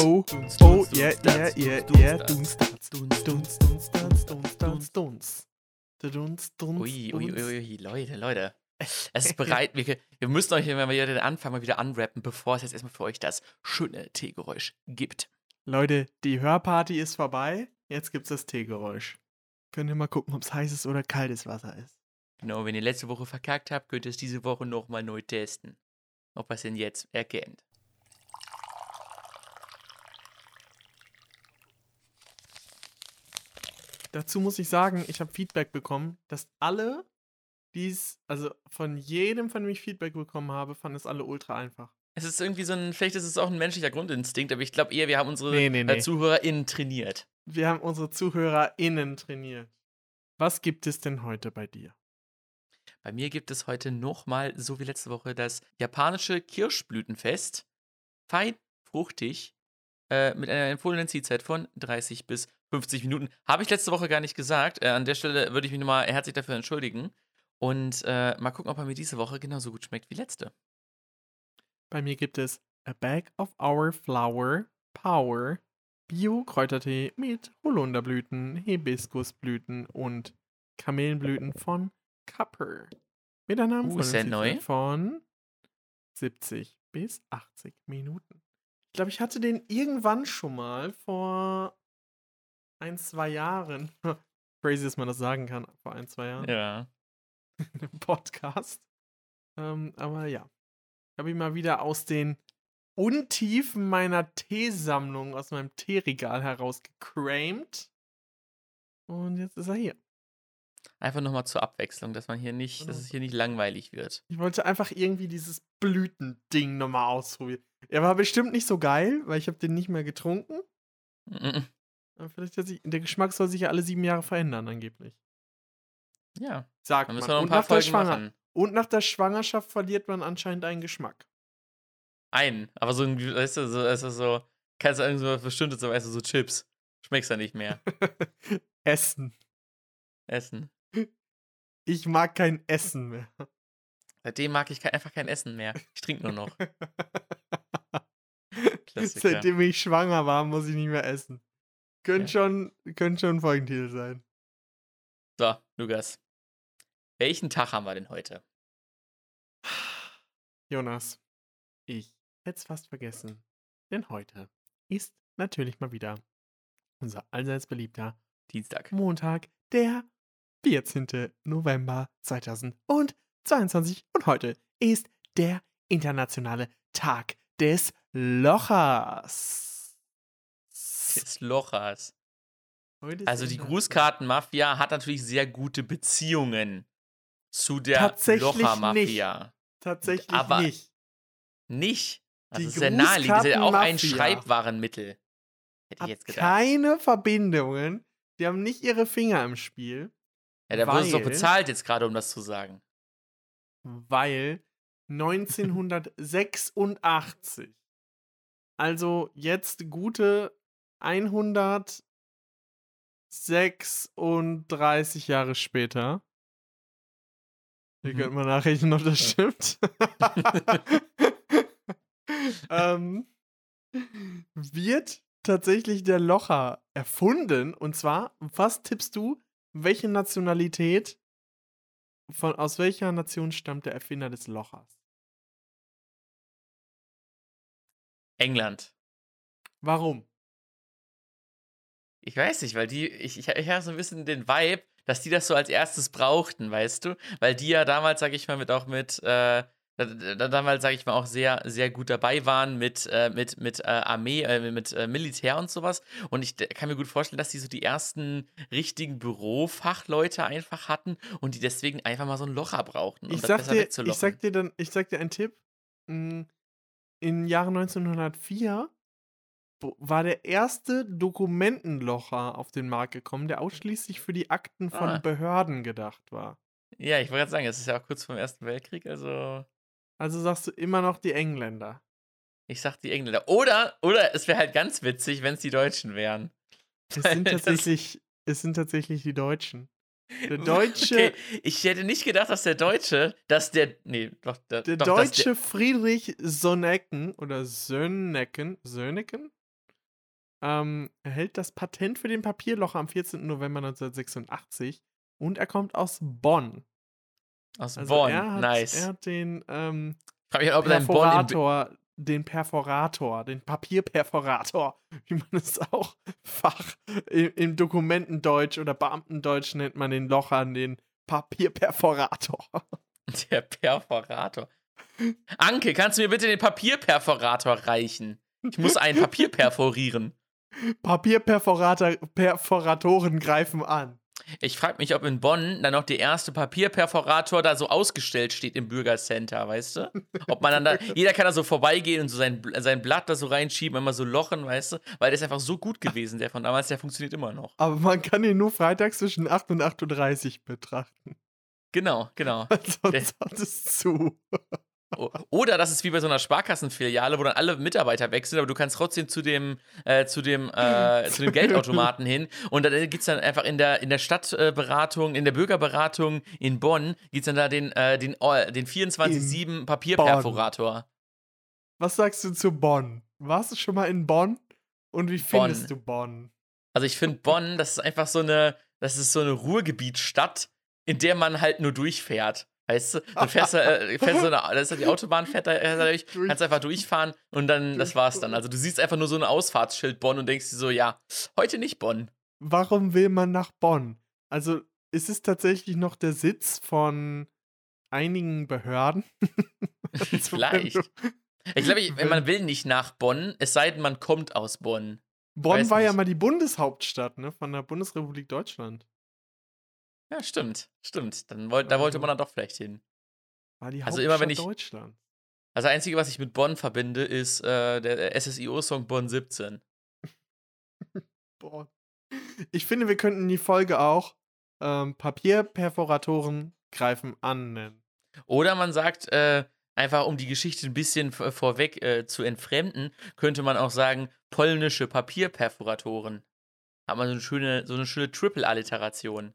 Oh, oh, yeah, yeah, yeah, yeah. Dunstats, Dunst, Dunst, Dunstats, Dunstats, Dunst. Dunst, Dunst, Ui, ui, ui, ui, Leute, Leute. Es ist bereit. Wir, wir müssen euch, wenn wir den Anfang mal wieder unwrappen, bevor es jetzt erstmal für euch das schöne Teegeräusch gibt. Leute, die Hörparty ist vorbei. Jetzt gibt's das Teegeräusch. Könnt ihr mal gucken, ob es heißes oder kaltes Wasser ist. Genau, wenn ihr letzte Woche verkackt habt, könnt ihr es diese Woche nochmal neu testen. Ob ihr es denn jetzt erkennt. Dazu muss ich sagen, ich habe Feedback bekommen, dass alle, dies, also von jedem, von dem ich Feedback bekommen habe, fanden es alle ultra einfach. Es ist irgendwie so ein, vielleicht ist es auch ein menschlicher Grundinstinkt, aber ich glaube eher, wir haben unsere Nee, nee, nee. äh, ZuhörerInnen trainiert. Wir haben unsere ZuhörerInnen trainiert. Was gibt es denn heute bei dir? Bei mir gibt es heute nochmal, so wie letzte Woche, das japanische Kirschblütenfest. Fein, fruchtig, äh, mit einer empfohlenen Zielzeit von 30 bis 50 Minuten. Habe ich letzte Woche gar nicht gesagt. Äh, an der Stelle würde ich mich nochmal herzlich dafür entschuldigen. Und äh, mal gucken, ob er mir diese Woche genauso gut schmeckt wie letzte. Bei mir gibt es A Bag of Our Flower Power Bio-Kräutertee mit Holunderblüten, Hibiskusblüten und Kamelenblüten von Cupper. Mit einer Uh, empfohlenen neu? Von 70 bis 80 Minuten. Ich glaube, ich hatte den irgendwann schon mal vor ein, zwei Jahren. Crazy, dass man das sagen kann, vor ein, zwei Jahren Ja. im Podcast. Ähm, aber ja. Ich habe ihn mal wieder aus den Untiefen meiner Teesammlung, aus meinem Teeregal herausgecraimt. Und jetzt ist er hier. Einfach nochmal zur Abwechslung, dass man hier nicht, dass Genau. es hier nicht langweilig wird. Ich wollte einfach irgendwie dieses Blütending nochmal ausprobieren. Er war bestimmt nicht so geil, weil ich habe den nicht mehr getrunken. Aber vielleicht hat sich, der Geschmack soll sich ja alle sieben Jahre verändern, angeblich. Ja, Sagt man. Und nach, und nach der Schwangerschaft verliert man anscheinend einen Geschmack. Einen, aber so ein, weißt du, so, weißt du, so, kannst du irgend so was Bestimmtes, so, weißt du, so Chips. Schmeckst ja nicht mehr. Essen. Essen. Ich mag kein Essen mehr. Seitdem mag ich kein, einfach kein Essen mehr. Ich trinke nur noch. Seitdem ich schwanger war, muss ich nicht mehr essen. Könnte Ja. schon, könnte schon ein Folgentitel sein. So, Lukas. Welchen Tag haben wir denn heute? Jonas, ich hätte es fast vergessen. Denn heute ist natürlich mal wieder unser allseits beliebter Dienstag. Montag, der 14. November 2022. Und heute ist der internationale Tag des Lochers. Des Lochers. Also die Grußkartenmafia hat natürlich sehr gute Beziehungen zu der Locher-Mafia. Tatsächlich aber nicht. Nicht. Das Die ist sehr naheliegend. Das ist ja auch ein Schreibwarenmittel. Hätte ich jetzt gedacht. keine Verbindungen. Die haben nicht ihre Finger im Spiel, Ja, der wurde doch weil- bezahlt jetzt gerade, um das zu sagen. weil 1986, also jetzt gute 136 Jahre später, ihr Mhm. könnt mal nachrechnen, ob das stimmt, ähm, wird tatsächlich der Locher erfunden. Und zwar, was tippst du, welche Nationalität, von, aus welcher Nation stammt der Erfinder des Lochers? England. Warum? Ich weiß nicht, weil die, ich, ich, ich habe so ein bisschen den Vibe, dass die das so als erstes brauchten, weißt du? Weil die ja damals, sag ich mal, mit auch mit, äh, da- da- damals, sag ich mal, auch sehr, sehr gut dabei waren mit, äh, mit, mit äh, Armee, äh, mit äh, Militär und sowas. Und ich kann mir gut vorstellen, dass die so die ersten richtigen Bürofachleute einfach hatten und die deswegen einfach mal so ein Locher brauchten, um Ich das sag, besser dir, ich sag dir dann, ich sag dir einen Tipp. Im Jahre 1904 bo- war der erste Dokumentenlocher auf den Markt gekommen, der ausschließlich für die Akten von Ah. Behörden gedacht war. ja, ich wollte gerade sagen, es ist ja auch kurz vor dem Ersten Weltkrieg, also Also sagst du immer noch die Engländer. ich sag die Engländer. Oder, oder es wäre halt ganz witzig, wenn es die Deutschen wären. Es sind tatsächlich, es sind tatsächlich die Deutschen. Der Deutsche, Okay, ich hätte nicht gedacht, dass der Deutsche, dass der. Nee, doch, der, der doch, deutsche Friedrich Sonnecken oder Sönneken, Sönneken ähm, erhält das Patent für den Papierlocher am 14. November 1986 und er kommt aus Bonn. Aus Also Bonn, er hat, nice. er hat den ähm, er Perforator, den Perforator, den Papierperforator, wie man es auch Fach im, im Dokumentendeutsch oder Beamtendeutsch nennt man den Lochern, den Papierperforator. der Perforator. Anke, kannst du mir bitte den Papierperforator reichen? Ich muss ein Papier perforieren. Papierperforator, Perforatoren greifen an. Ich frage mich, ob in Bonn dann noch der erste Papierperforator da so ausgestellt steht im Bürgercenter, weißt du? Ob man dann da, jeder kann da so vorbeigehen und so sein, sein Blatt da so reinschieben, immer so lochen, weißt du? Weil der ist einfach so gut gewesen, der von damals, der funktioniert immer noch. Aber man kann ihn nur freitags zwischen 8 und 8.30 Uhr betrachten. Genau, genau. Sonst hat es zu. Oder das ist wie bei so einer Sparkassenfiliale, wo dann alle Mitarbeiter wechseln, aber du kannst trotzdem zu dem, äh, zu dem, äh, zu dem Geldautomaten hin. Und da gibt es dann einfach in der, in der Stadtberatung, in der Bürgerberatung in Bonn, gibt es dann da den, äh, den, oh, den 24-7 Papierperforator. Was sagst du zu Bonn? Warst du schon mal in Bonn? Und wie Bonn. findest du Bonn? Also ich finde Bonn, das ist einfach so eine, das ist so eine Ruhrgebietsstadt, in der man halt nur durchfährt. Weißt du, du fährst, da, äh, fährst so eine, das ist ja die Autobahn, fährt da äh, dadurch, kannst einfach durchfahren und dann, das war's dann. Also du siehst einfach nur so ein Ausfahrtsschild Bonn und denkst dir so, ja, heute nicht Bonn. Warum will man nach Bonn? Also, ist es tatsächlich noch der Sitz von einigen Behörden? Also, Vielleicht. du- Ich glaube, man will nicht nach Bonn, es sei denn, man kommt aus Bonn. Bonn Weiß war ja nicht. mal die Bundeshauptstadt ne, von der Bundesrepublik Deutschland. Ja, stimmt, stimmt. Dann wollt, da wollte man dann doch vielleicht hin. War die Also Hauptstadt immer wenn ich- Deutschlands. Also das Einzige, was ich mit Bonn verbinde, ist äh, der SSIO-Song Bonn 17. Bonn. Ich finde, wir könnten die Folge auch ähm, Papierperforatoren greifen an nennen. Oder man sagt, äh, einfach um die Geschichte ein bisschen vorweg äh, zu entfremden, könnte man auch sagen, polnische Papierperforatoren. Hat man so eine schöne, so eine schöne Triple-Alliteration.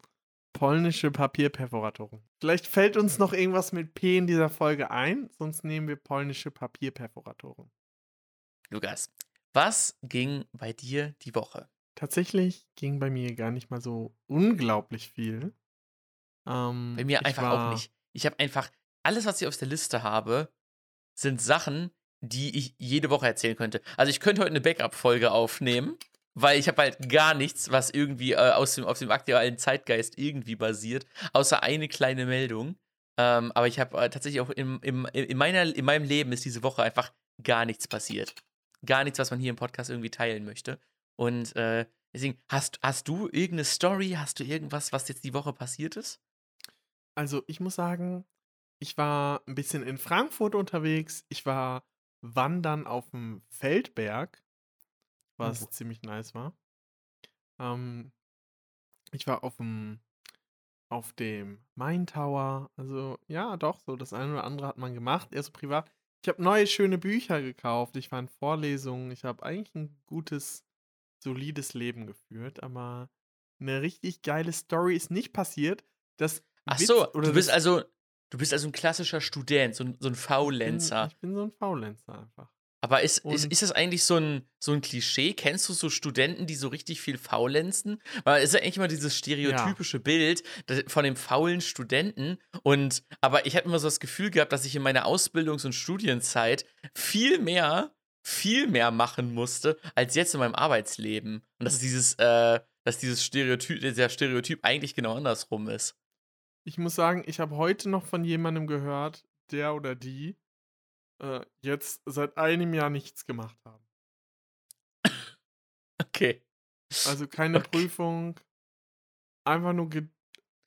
Polnische Papierperforatoren. Vielleicht fällt uns noch irgendwas mit P in dieser Folge ein, sonst nehmen wir polnische Papierperforatoren. Lukas, was ging bei dir die Woche? Tatsächlich ging bei mir gar nicht mal so unglaublich viel. Ähm, Bei mir einfach war- auch nicht. Ich habe einfach, alles, was ich auf der Liste habe, sind Sachen, die ich jede Woche erzählen könnte. Also ich könnte heute eine Backup-Folge aufnehmen, weil ich habe halt gar nichts, was irgendwie äh, aus dem, auf dem aktuellen Zeitgeist irgendwie basiert, außer eine kleine Meldung. Ähm, aber ich habe äh, tatsächlich auch im, im, in, meiner, in meinem Leben ist diese Woche einfach gar nichts passiert. Gar nichts, was man hier im Podcast irgendwie teilen möchte. Und äh, deswegen, hast, hast du irgendeine Story? Hast du irgendwas, was jetzt die Woche passiert ist? Also, ich muss sagen, ich war ein bisschen in Frankfurt unterwegs. Ich war wandern auf dem Feldberg, was ziemlich nice war. Ähm, ich war auf dem, auf dem Main Tower. Also, ja, doch, so das eine oder andere hat man gemacht, eher so privat. Ich habe neue, schöne Bücher gekauft. Ich war in Vorlesungen. Ich habe eigentlich ein gutes, solides Leben geführt, aber eine richtig geile Story ist nicht passiert. Das Ach Witz so, du bist also, du bist also ein klassischer Student, so ein, so ein Ich bin, Faulenzer. ich bin so ein Faulenzer einfach. Aber ist, ist, und- ist das eigentlich so ein, so ein Klischee? Kennst du so Studenten, die so richtig viel faulenzen? Weil es ist ja eigentlich immer dieses stereotypische Bild da- von dem faulen Studenten. Und aber ich habe immer so das Gefühl gehabt, dass ich in meiner Ausbildungs- und Studienzeit viel mehr, viel mehr machen musste, als jetzt in meinem Arbeitsleben. Und dass dieses, äh, dass dieses Stereotyp, dieser Stereotyp eigentlich genau andersrum ist. Ich muss sagen, ich habe heute noch von jemandem gehört, der oder die äh, jetzt seit einem Jahr nichts gemacht haben. Okay. Also keine Okay. Prüfung, einfach nur,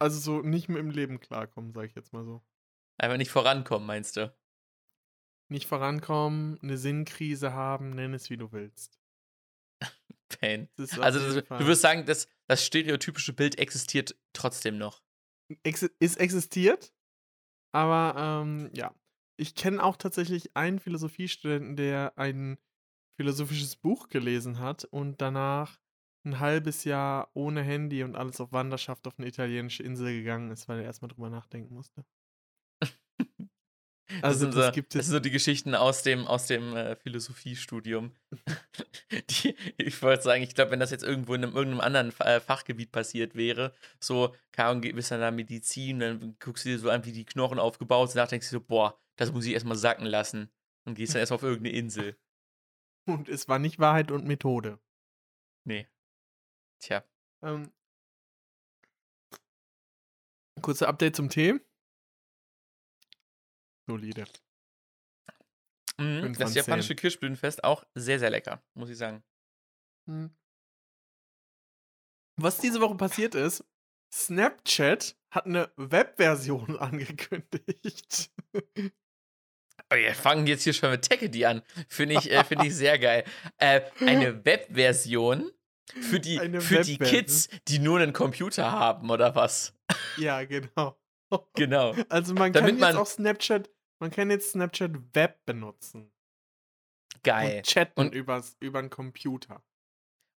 also so nicht mit dem Leben klarkommen, sage ich jetzt mal so. Einfach nicht vorankommen, meinst du? Nicht vorankommen, eine Sinnkrise haben, nenn es wie du willst. Pain. Das Also jeden du, wirst sagen, dass das stereotypische Bild existiert trotzdem noch. Ex ist existiert, aber ähm, ja. Ich kenne auch tatsächlich einen Philosophiestudenten, der ein philosophisches Buch gelesen hat und danach ein halbes Jahr ohne Handy und alles auf Wanderschaft auf eine italienische Insel gegangen ist, weil er erstmal drüber nachdenken musste. Das Also sind, das so, gibt das es. sind so die Geschichten aus dem, aus dem äh, Philosophiestudium. die, ich wollte sagen, ich glaube, wenn das jetzt irgendwo in einem, irgendeinem anderen äh, Fachgebiet passiert wäre, so, keine Ahnung, bist dann da Medizin, dann guckst du dir so an, wie die Knochen aufgebaut sind, danach denkst du so, boah, das muss ich erstmal sacken lassen. Und gehst dann erstmal auf irgendeine Insel. Und es war nicht Wahrheit und Methode. Nee. Tja. Ähm, kurze Update zum Tee. Solide. Mhm, das japanische. Kirschblütenfest auch sehr, sehr lecker, muss ich sagen. Hm. Was diese Woche passiert ist, Snapchat hat eine Webversion angekündigt. Wir fangen jetzt hier schon mit Techedy an. Finde ich, äh, find ich sehr geil. Äh, eine Webversion für die, Eine für die Webversion. Kids, die nur einen Computer haben, oder was? ja, genau. Genau. Also man Damit kann jetzt man- auch Snapchat, man kann jetzt Snapchat Web benutzen. Geil. Und chatten Und- übers, über den Computer.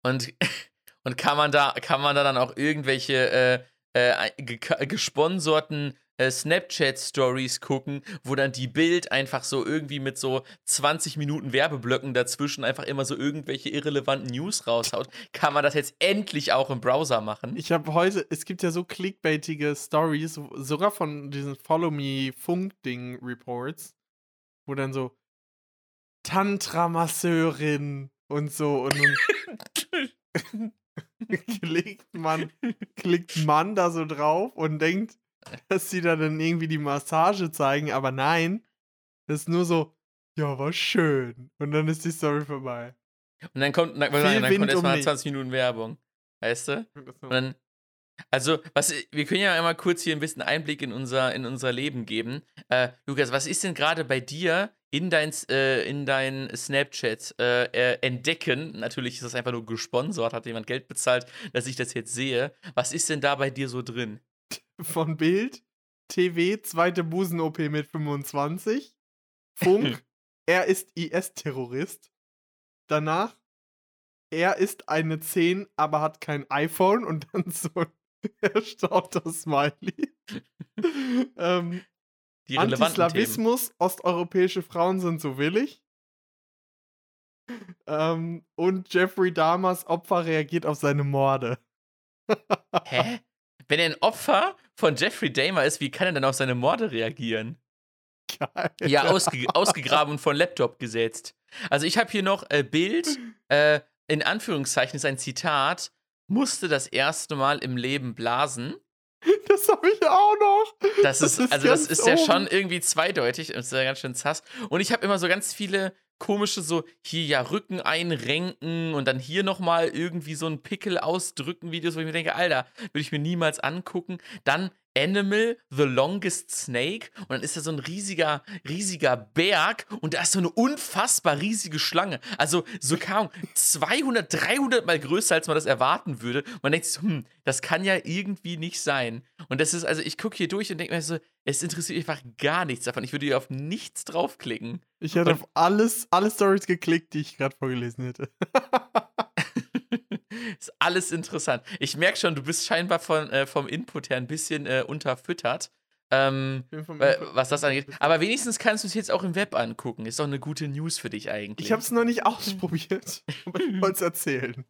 Und, und kann man da, kann man da dann auch irgendwelche äh, äh, ge gesponserten Snapchat-Stories gucken, wo dann die Bild einfach so irgendwie mit so 20 Minuten Werbeblöcken dazwischen einfach immer so irgendwelche irrelevanten News raushaut. Kann man das jetzt endlich auch im Browser machen? Ich habe heute, es gibt ja so clickbaitige Stories, sogar von diesen Follow Me Funk-Ding Reports, wo dann so Tantra-Masseurin und so und dann klickt man, klickt man da so drauf und denkt, dass sie da dann irgendwie die Massage zeigen, aber nein, das ist nur so, ja, war schön. Und dann ist die Story vorbei. Und dann kommt, dann, Viel dann kommt um erstmal nichts. 20 Minuten Werbung. Weißt du? Und dann, also, was, wir können ja einmal kurz hier ein bisschen Einblick in unser, in unser Leben geben. Äh, Lukas, was ist denn gerade bei dir in dein, äh, in dein Snapchat äh, entdecken? Natürlich ist das einfach nur gesponsert, hat jemand Geld bezahlt, dass ich das jetzt sehe. Was ist denn da bei dir so drin? Von Bild, TV, zweite Busen-OP mit 25, Funk, er ist IS-Terrorist. Danach, er ist eine 10, aber hat kein iPhone und dann so ein erstaunter Smiley. ähm, Die relevanten Themen. Antislawismus, osteuropäische Frauen sind so willig. Ähm, und Jeffrey Dahmers Opfer reagiert auf seine Morde. Hä? Wenn er ein Opfer von Jeffrey Dahmer ist, wie kann er denn auf seine Morde reagieren? Geil. Ja, ausge ausgegraben und von Laptop gesetzt. Also ich habe hier noch äh, Bild, äh, in Anführungszeichen ist ein Zitat, musste das erste Mal im Leben blasen. Das habe ich auch noch. Das ist, also ganz das ist ja oben. schon irgendwie zweideutig, das ist ja ganz schön sass. Und ich habe immer so ganz viele komische, so hier ja Rücken einrenken und dann hier nochmal irgendwie so einen Pickel ausdrücken Videos, wo ich mir denke, Alter, würde ich mir niemals angucken. Dann Animal, The Longest Snake und dann ist da so ein riesiger, riesiger Berg und da ist so eine unfassbar riesige Schlange. Also so kaum 200, 300 mal größer, als man das erwarten würde. Man denkt sich so, hm, das kann ja irgendwie nicht sein. Und das ist, also ich gucke hier durch und denke mir so, es interessiert mich einfach gar nichts davon. Ich würde hier auf nichts draufklicken. Ich hätte Und- auf alles, alle Stories geklickt, die ich gerade vorgelesen hätte. ist alles interessant. Ich merke schon, du bist scheinbar von, äh, vom Input her ein bisschen äh, unterfüttert. Ähm, äh, was das angeht. Aber wenigstens kannst du es jetzt auch im Web angucken. Ist doch eine gute News für dich eigentlich. Ich habe es noch nicht ausprobiert, aber ich wollte es erzählen.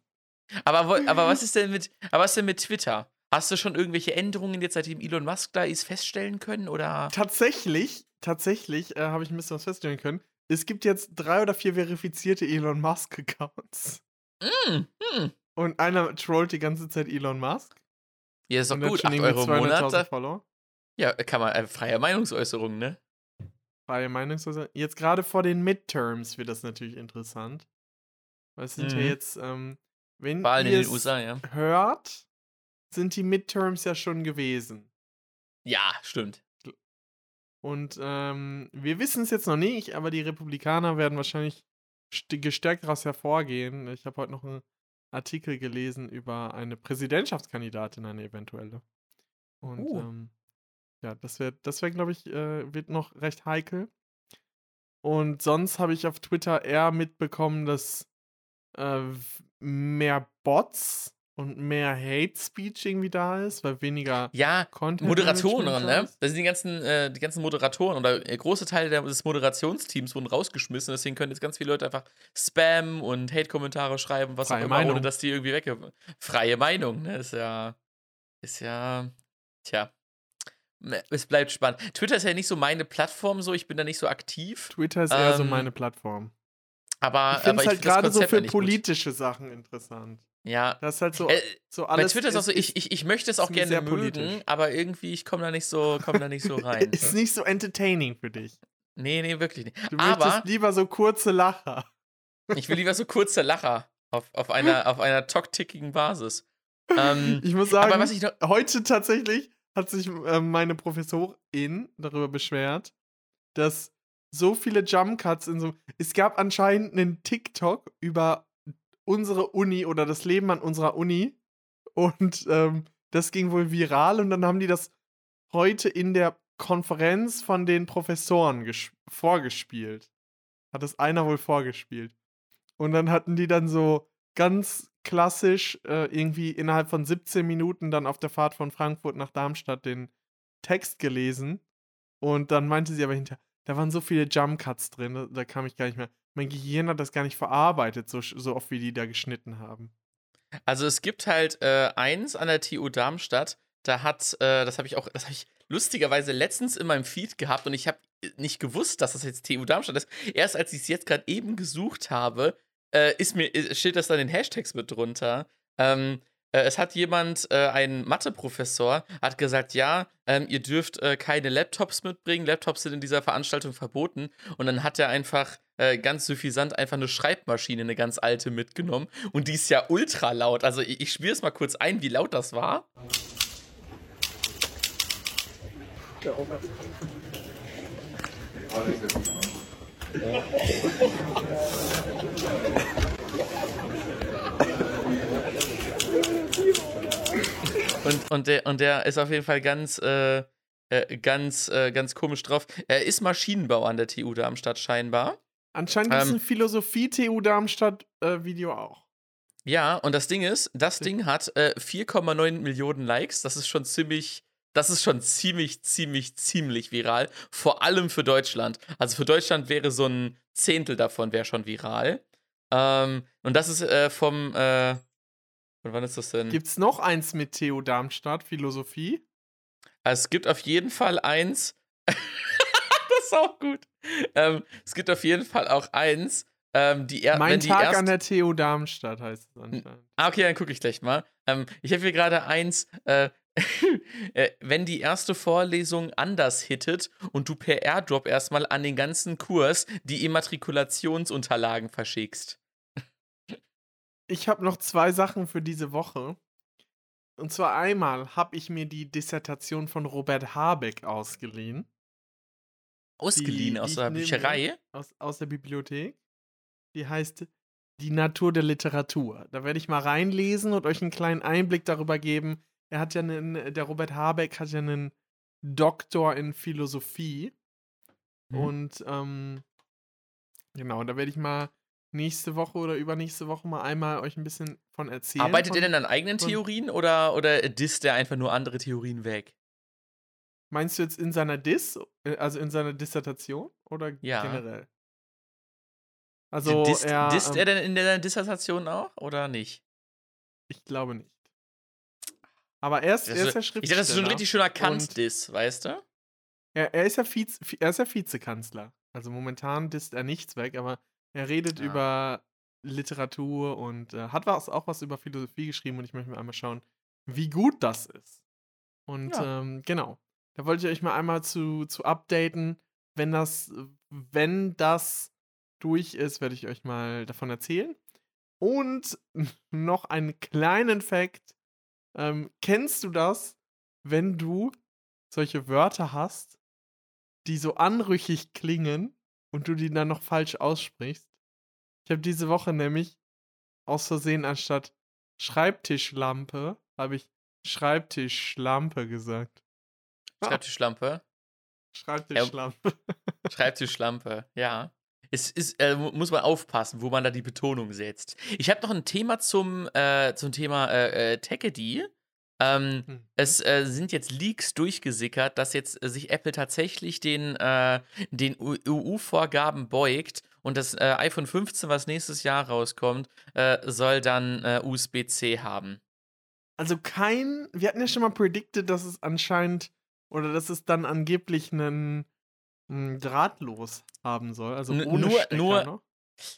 aber, aber was ist denn mit, aber was denn mit Twitter? Hast du schon irgendwelche Änderungen jetzt, seitdem Elon Musk da ist, feststellen können? Oder? Tatsächlich, tatsächlich äh, habe ich ein bisschen was feststellen können. Es gibt jetzt drei oder vier verifizierte Elon Musk-Accounts. Mm, mm. Und einer trollt die ganze Zeit Elon Musk. Ja, ist doch gut. schon 8 irgendwie Euro im Monat. 200.000 Da, Follower. ja, kann man, äh, freie Meinungsäußerung, ne? Freie Meinungsäußerung. Jetzt gerade vor den Midterms wird das natürlich interessant. Weil es sind ja Mhm. jetzt, ähm, wenn Wahlen in ihr den es USA, ja. hört, sind die Midterms ja schon gewesen. Ja, stimmt. Und ähm, wir wissen es jetzt noch nicht, aber die Republikaner werden wahrscheinlich gestärkt daraus hervorgehen. Ich habe heute noch einen Artikel gelesen über eine Präsidentschaftskandidatin, eine eventuelle. Und Uh. ähm, ja, das wäre, das wäre, glaube ich, äh, wird noch recht heikel. Und sonst habe ich auf Twitter eher mitbekommen, dass äh, mehr Bots und mehr Hate Speech irgendwie da ist, weil weniger Ja, Content Moderatoren, ne? Das sind die ganzen, äh, die ganzen Moderatoren oder äh, große Teile des Moderationsteams wurden rausgeschmissen. Deswegen können jetzt ganz viele Leute einfach Spam und Hate-Kommentare schreiben, was Freie auch immer, ohne Meinung. dass die irgendwie wegge... Freie Meinung, ne? Ist ja. Ist ja. Tja. Ne, Es bleibt spannend. Twitter ist ja nicht so meine Plattform, so. Ich bin da nicht so aktiv. Twitter ist eher so Ähm, meine Plattform. Aber Ich finde es halt gerade so für eigentlich gut. politische Sachen interessant. Ja. Das ist halt so, Äh, so Bei alles. Twitter ist auch so, ich, ich, ich möchte es auch gerne mögen, politisch. aber irgendwie, ich komme da nicht so, komm da nicht so rein. ist nicht so entertaining für dich. nee, nee, wirklich nicht. Du Aber möchtest lieber so kurze Lacher. ich will lieber so kurze Lacher auf, auf einer, auf einer tocktickigen Basis. Ähm, Ich muss sagen, aber was ich noch. heute tatsächlich hat sich ähm, meine Professorin darüber beschwert, dass so viele Jump Cuts in so. Es gab anscheinend einen TikTok über unsere Uni oder das Leben an unserer Uni und ähm, das ging wohl viral und dann haben die das heute in der Konferenz von den Professoren vorgespielt. Hat es einer wohl vorgespielt. Und dann hatten die dann so ganz klassisch äh, irgendwie innerhalb von 17 Minuten dann auf der Fahrt von Frankfurt nach Darmstadt den Text gelesen. Und dann meinte sie aber hinterher, da waren so viele Jump Cuts drin, da, da kam ich gar nicht mehr. Mein Gehirn hat das gar nicht verarbeitet, so, so oft wie die da geschnitten haben. Also es gibt halt äh, eins an der TU Darmstadt, da hat, äh, das habe ich auch, das habe ich lustigerweise letztens in meinem Feed gehabt und ich habe nicht gewusst, dass das jetzt TU Darmstadt ist. Erst als ich es jetzt gerade eben gesucht habe, äh, ist mir, äh, steht das dann in den Hashtags mit drunter. Ähm, äh, es hat jemand, äh, ein Mathe-Professor, hat gesagt, ja, ähm, ihr dürft äh, keine Laptops mitbringen. Laptops sind in dieser Veranstaltung verboten. Und dann hat er einfach äh, ganz suffisant einfach eine Schreibmaschine, eine ganz alte mitgenommen. Und die ist ja ultra laut. Also ich, ich spiele es mal kurz ein, wie laut das war. Und, und, der, und der ist auf jeden Fall ganz, äh, äh, ganz, äh, ganz komisch drauf. Er ist Maschinenbauer an der TU Darmstadt scheinbar. Anscheinend gibt es Ähm, ein Philosophie-TU Darmstadt-Video auch. Ja, und das Ding ist, das. Ding hat äh, 4,9 Millionen Likes. Das ist schon ziemlich, das ist schon ziemlich, ziemlich, ziemlich viral. Vor allem für Deutschland. Also für Deutschland wäre so ein Zehntel davon wäre schon viral. Ähm, und das ist äh, vom, äh, von wann ist das denn? Gibt es noch eins mit TU Darmstadt, Philosophie? Also es gibt auf jeden Fall eins. das ist auch gut. Ähm, es gibt auf jeden Fall auch eins. Ähm, die er mein die Tag erst an der TU Darmstadt heißt es anscheinend. Ah, okay, dann gucke ich gleich mal. Ähm, ich habe hier gerade eins, äh, äh, wenn die erste Vorlesung anders hittet und du per Airdrop erstmal an den ganzen Kurs die Immatrikulationsunterlagen verschickst. Ich habe noch zwei Sachen für diese Woche. Und zwar einmal habe ich mir die Dissertation von Robert Habeck ausgeliehen. Ausgeliehen die aus der Bücherei. aus, aus der Bibliothek. Die heißt Die Natur der Literatur. Da werde ich mal reinlesen und euch einen kleinen Einblick darüber geben. Er hat ja einen, der Robert Habeck hat ja einen Doktor in Philosophie. Mhm. Und ähm, genau, da werde ich mal nächste Woche oder übernächste Woche mal einmal euch ein bisschen von erzählen. Arbeitet von, er denn an eigenen Theorien oder, oder disst er einfach nur andere Theorien weg? Meinst du jetzt in seiner Diss, äh, also in seiner Dissertation oder Ja. generell? Also disst er, disst ähm, er denn in der Dissertation auch oder nicht? Ich glaube nicht. Aber er ist, Das er ist ja Ich Schriftsteller. dachte, das ist ein richtig schöner Kant-Diss, weißt du? Er, er, ist ja Vize, er ist ja Vizekanzler. Also momentan disst er nichts weg, aber er redet Ja. über Literatur und äh, hat was, auch was über Philosophie geschrieben und ich möchte mir einmal schauen, wie gut das ist. Und Ja. ähm, genau. Da wollte ich euch mal einmal zu, zu updaten. Wenn das, wenn das durch ist, werde ich euch mal davon erzählen. Und noch einen kleinen Fact. Ähm, kennst du das, wenn du solche Wörter hast, die so anrüchig klingen und du die dann noch falsch aussprichst? Ich habe diese Woche nämlich aus Versehen anstatt Schreibtischlampe, habe ich Schreibtischlampe gesagt. Schreibtischlampe. Schreibtischlampe. Schreibtischlampe, ja. es ist, äh, muss man aufpassen, wo man da die Betonung setzt. Ich habe noch ein Thema zum, äh, zum Thema äh, äh, Tekedy. Ähm, Mhm. Es äh, sind jetzt Leaks durchgesickert, dass jetzt äh, sich Apple tatsächlich den, äh, den EU-Vorgaben beugt und das äh, iPhone 15, was nächstes Jahr rauskommt, äh, soll dann äh, USB-C haben. Also kein, wir hatten ja schon mal predicted, dass es anscheinend oder dass es dann angeblich einen, einen drahtlos haben soll, also N- ohne nur- Stecker nur- noch.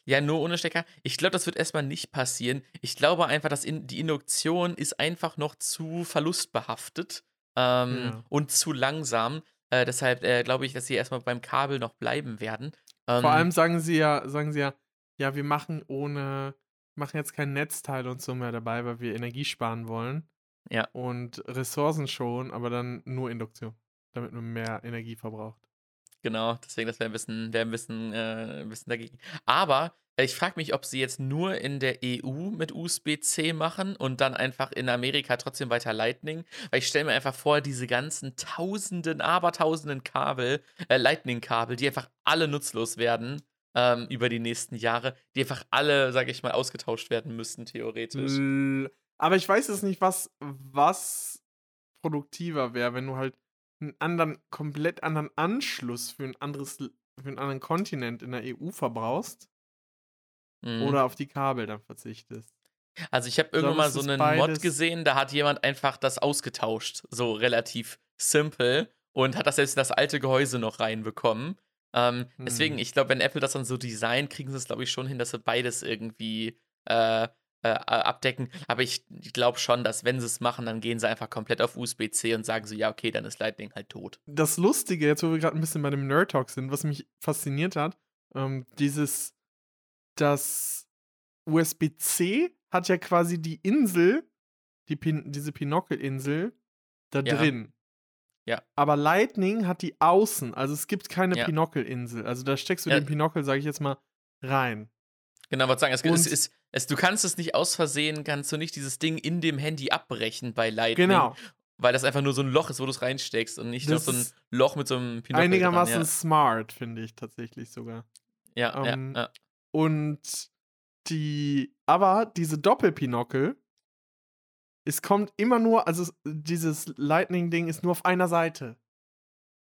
Ja, nur ohne Stecker. Ich glaube, das wird erstmal nicht passieren. Ich glaube einfach, dass in, die Induktion ist einfach noch zu verlustbehaftet ähm, Ja. und zu langsam. Äh, deshalb äh, glaube ich, dass sie erstmal beim Kabel noch bleiben werden. Ähm, Vor allem sagen sie ja, sagen sie ja, ja, wir machen ohne, machen jetzt kein Netzteil und so mehr dabei, weil wir Energie sparen wollen. Ja. Und Ressourcen schon, aber dann nur Induktion, damit man mehr Energie verbraucht. Genau, deswegen, das wäre ein bisschen, wär ein, bisschen, äh, ein bisschen dagegen. Aber äh, ich frage mich, ob sie jetzt nur in der EU mit USB-C machen und dann einfach in Amerika trotzdem weiter Lightning. Weil ich stelle mir einfach vor, diese ganzen tausenden, abertausenden Kabel, äh, Lightning-Kabel, die einfach alle nutzlos werden ähm, über die nächsten Jahre, die einfach alle, sage ich mal, ausgetauscht werden müssten, theoretisch. Aber ich weiß jetzt nicht, was, was produktiver wäre, wenn du halt einen anderen, komplett anderen Anschluss für ein anderes, für einen anderen Kontinent in der EU verbrauchst Mhm. oder auf die Kabel dann verzichtest. Also ich habe irgendwann mal so einen Mod beides- gesehen, da hat jemand einfach das ausgetauscht, so relativ simpel und hat das selbst in das alte Gehäuse noch reinbekommen. Ähm, Deswegen, Hm. ich glaube, wenn Apple das dann so designt, kriegen sie es, glaube ich, schon hin, dass sie beides irgendwie äh, äh, abdecken. Aber ich, ich glaube schon, dass wenn sie es machen, dann gehen sie einfach komplett auf USB-C und sagen so, ja, okay, dann ist Lightning halt tot. das Lustige, jetzt wo wir gerade ein bisschen bei dem Nerd Talk sind, was mich fasziniert hat, ähm, dieses, das USB-C hat ja quasi die Insel, die Pin diese Pinocchio-Insel, da Ja. drin. Ja. Aber Lightning hat die außen, also es gibt keine Ja. Pinocchio-Insel. Also da steckst du Ja. den Pinocchio, sage ich jetzt mal, rein. Genau, was sagen, es, Und- es, ist, es, du kannst es nicht aus Versehen, kannst du nicht dieses Ding in dem Handy abbrechen bei Lightning. Genau. Weil das einfach nur so ein Loch ist, wo du es reinsteckst und nicht noch so ein Loch mit so einem Pinocchio Einigermaßen dran. smart, finde ich tatsächlich sogar. Ja, ja, ähm, ja, ja. Und die, aber diese Doppelpinockel, es kommt immer nur, also es- dieses Lightning-Ding ist nur auf einer Seite.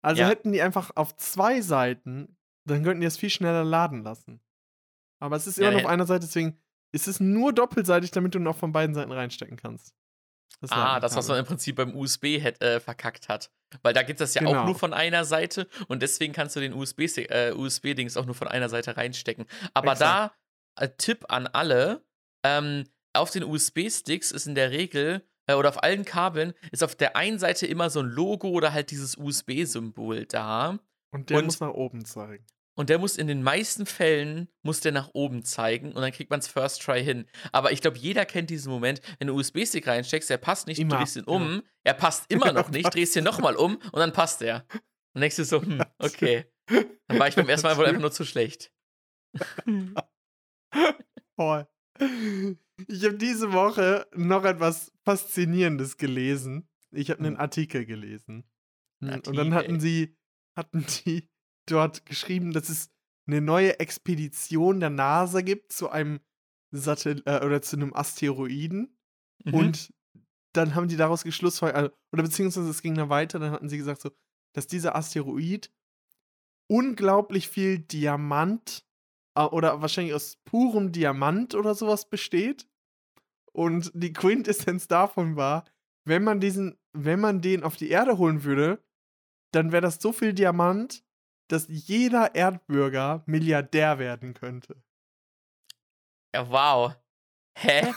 Also Ja. hätten die einfach auf zwei Seiten, dann könnten die es viel schneller laden lassen. Aber es ist Ja, immer nur ja. auf einer Seite, deswegen ist es nur doppelseitig, damit du noch von beiden Seiten reinstecken kannst. Das Ah, das, was man im Prinzip beim USB hätt, äh, verkackt hat. Weil da gibt es ja auch Genau. nur von einer Seite und deswegen kannst du den USB-Dings äh, USB auch nur von einer Seite reinstecken. Aber Exakt. da, äh, Tipp an alle, ähm, auf den USB-Sticks ist in der Regel, äh, oder auf allen Kabeln, ist auf der einen Seite immer so ein Logo oder halt dieses USB-Symbol da. Und der und- muss nach oben zeigen. Und der muss in den meisten Fällen, muss der nach oben zeigen und dann kriegt man es First Try hin. Aber ich glaube, jeder kennt diesen Moment, wenn du USB-Stick reinsteckst, der passt nicht, Immer, du drehst ihn um, er passt immer noch nicht, drehst ihn nochmal um und dann passt er. Und denkst du so, hm, okay. Dann war ich beim ersten Mal wohl einfach nur zu schlecht. Voll. Ich habe diese Woche noch etwas Faszinierendes gelesen. Ich habe einen Hm. Artikel gelesen. Hm, Und dann hatten Artikel. sie, hatten die dort geschrieben, dass es eine neue Expedition der NASA gibt zu einem Satell äh, oder zu einem Asteroiden. Mhm. Und dann haben die daraus geschlussfolgert, also, oder beziehungsweise es ging dann weiter, dann hatten sie gesagt, so, dass dieser Asteroid unglaublich viel Diamant äh, oder wahrscheinlich aus purem Diamant oder sowas besteht. Und die Quintessenz davon war, wenn man diesen, wenn man den auf die Erde holen würde, dann wäre das so viel Diamant, dass jeder Erdbürger Milliardär werden könnte. Ja, wow. Hä?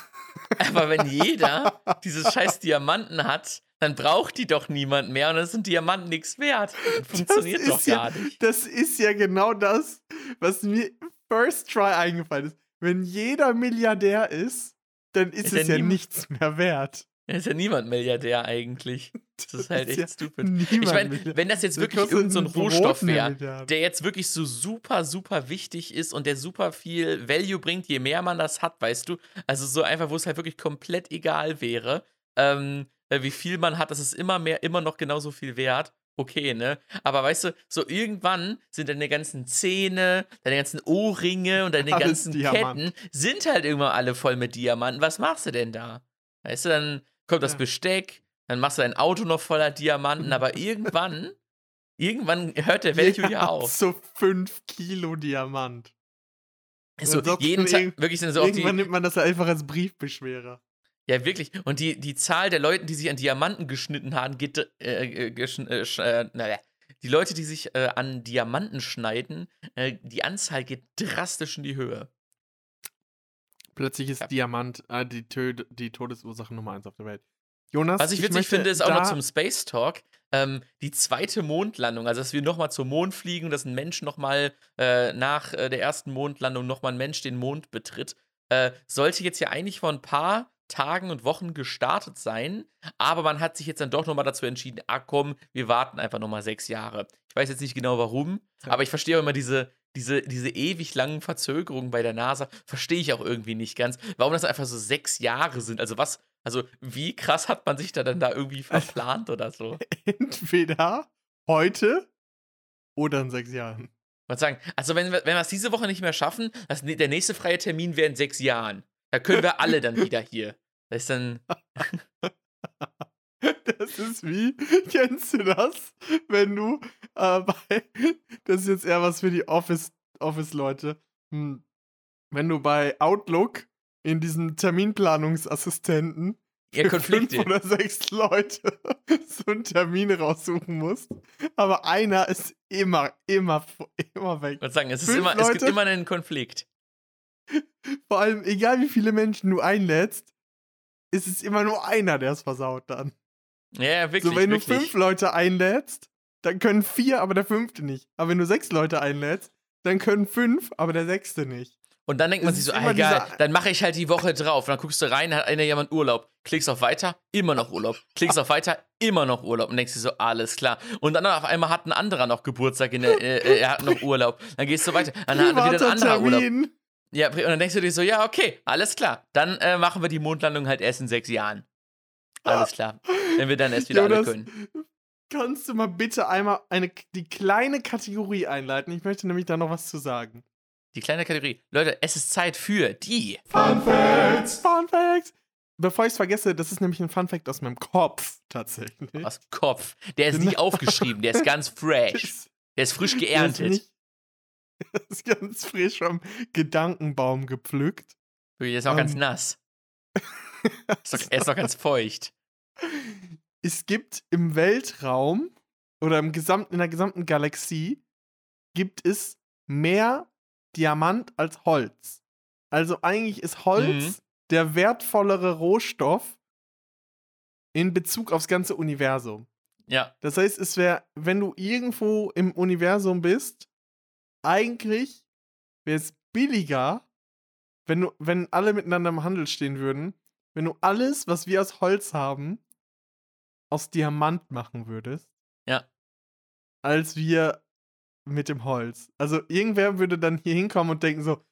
Aber wenn jeder diese scheiß Diamanten hat, dann braucht die doch niemand mehr und dann sind Diamanten nichts wert. Das funktioniert ist doch ja- gar nicht. Das ist ja genau das, was mir first try eingefallen ist. Wenn jeder Milliardär ist, dann ist, Ist es ja ja nichts mehr wert. Da ist ja niemand Milliardär eigentlich. Das ist halt echt ja stupid. Ich meine, wenn das jetzt wirklich irgendein so ein Rohstoff wäre, der jetzt wirklich so super, super wichtig ist und der super viel Value bringt, je mehr man das hat, weißt du? Also so einfach, wo es halt wirklich komplett egal wäre, ähm, äh, wie viel man hat, das ist immer mehr, immer noch genauso viel wert. okay, ne? Aber weißt du, so irgendwann sind deine ganzen Zähne, deine ganzen Ohrringe und deine Alles ganzen Diamant. Ketten sind halt irgendwann alle voll mit Diamanten. Was machst du denn da? Weißt du, dann kommt das Ja. Besteck, dann machst du dein Auto noch voller Diamanten, aber irgendwann, irgendwann hört der Value ja auf. So 5 Kilo Diamant. So, jeden Tag, wirklich sind so Irgendwann die, nimmt man das einfach als Briefbeschwerer. ja wirklich, und die, die Zahl der Leute, die sich an Diamanten geschnitten haben, geht, äh, äh, geschn, äh, äh, naja, die Leute, die sich äh, an Diamanten schneiden, die Anzahl geht drastisch in die Höhe. Plötzlich ist Ja. Diamant äh, die, Tö die Todesursache Nummer 1 auf der Welt. Jonas, Was ich witzig möchte finde, ist auch noch zum Space Talk, ähm, die zweite Mondlandung, also dass wir nochmal zum Mond fliegen, dass ein Mensch nochmal äh, nach äh, der ersten Mondlandung nochmal ein Mensch den Mond betritt, äh, sollte jetzt ja eigentlich vor ein paar Tagen und Wochen gestartet sein, aber man hat sich jetzt dann doch nochmal dazu entschieden, ah komm, wir warten einfach nochmal sechs Jahre. Ich weiß jetzt nicht genau warum, Ja. aber ich verstehe auch immer diese, diese, diese ewig langen Verzögerungen bei der NASA, verstehe ich auch irgendwie nicht ganz, warum das einfach so sechs Jahre sind. Also was, also wie krass hat man sich da dann da irgendwie verplant oder so? entweder heute oder in sechs Jahren. Ich würde sagen, also wenn wir, wenn wir es diese Woche nicht mehr schaffen, das, der nächste freie Termin wäre in sechs Jahren. Da können wir alle dann wieder hier. Das ist dann, Das ist wie, kennst du das? Wenn du äh, bei, das ist jetzt eher was für die Office- Office-Leute. hm, wenn du bei Outlook in diesem Terminplanungsassistenten ja, Konflikte. fünf oder sechs Leute so einen Termin raussuchen musst, aber einer ist immer, immer, immer weg. Ich sagen, es, ist Fünf immer, es gibt Leute? immer einen Konflikt. Vor allem, egal wie viele Menschen du einlädst, ist es immer nur einer, der es versaut dann. Ja, wirklich. so, wenn wirklich. du fünf Leute einlädst, dann können vier, aber der fünfte nicht. Aber wenn du sechs Leute einlädst, dann können fünf, aber der sechste nicht. Und dann denkt man sich so, ah, egal, dann mache ich halt die Woche drauf. Und dann guckst du rein, hat einer jemand Urlaub. Klickst auf Weiter, immer noch Urlaub. Klickst auf Weiter, immer noch Urlaub. Und denkst dir so, alles klar. Und dann auf einmal hat ein anderer noch Geburtstag, in der, äh, äh, er hat noch Urlaub. Dann gehst du weiter, dann hat wieder ein anderer Urlaub. Termin. Ja, und dann denkst du dir so, ja, okay, alles klar. Dann äh, machen wir die Mondlandung halt erst in sechs Jahren. Alles klar. Wenn wir dann erst wieder alle Jonas, können. Kannst du mal bitte einmal eine, die kleine Kategorie einleiten? Ich möchte nämlich da noch was zu sagen. Die kleine Kategorie. Leute, es ist Zeit für die. Fun Facts! Fun Facts! Bevor ich es vergesse, das ist nämlich ein Fun Fact aus meinem Kopf tatsächlich. Aus Kopf. Der ist nicht aufgeschrieben, der ist ganz fresh. Der ist frisch der ist geerntet. nicht- Der ist ganz frisch vom Gedankenbaum gepflückt. Der ist auch ganz Ähm. nass. Ist doch, er ist doch ganz feucht. es gibt im Weltraum oder im gesamten, in der gesamten Galaxie gibt es mehr Diamant als Holz. Also eigentlich ist Holz Mhm. der wertvollere Rohstoff in Bezug aufs ganze Universum. Ja. Das heißt, es wäre, wenn du irgendwo im Universum bist, eigentlich wäre es billiger, wenn du, wenn alle miteinander im Handel stehen würden, wenn du alles, was wir aus Holz haben, aus Diamant machen würdest. Ja. Als wir mit dem Holz. Also irgendwer würde dann hier hinkommen und denken so,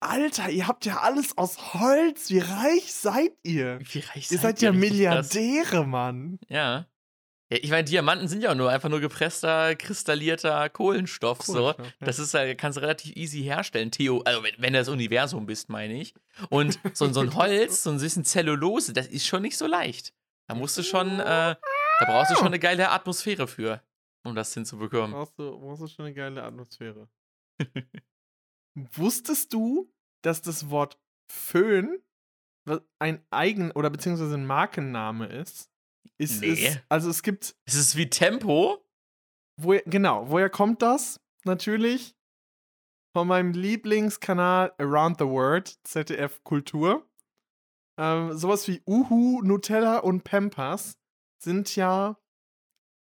Alter, ihr habt ja alles aus Holz, wie reich seid ihr? Wie reich Ihr seid ja. Milliardäre, Mann. Ja. Ja. Ich meine, Diamanten sind ja auch nur einfach nur gepresster, kristallierter Kohlenstoff. so. Kohlenstoff, ja. Das ist ja, kannst du relativ easy herstellen. Theo, also wenn, wenn du das Universum bist, meine ich. Und so, so ein Holz, so ein bisschen Zellulose, das ist schon nicht so leicht. Da musst du schon, äh, da brauchst du schon eine geile Atmosphäre für, um das hinzubekommen. Brauchst du, brauchst du schon eine geile Atmosphäre. Wusstest du, dass das Wort Föhn ein Eigen- oder beziehungsweise ein Markenname ist? Ist Nee. Ist, also es gibt, Es ist wie Tempo. woher, genau, woher kommt das? Natürlich von meinem Lieblingskanal Around the World, ZDF Kultur. Ähm, sowas wie Uhu, Nutella und Pampers sind ja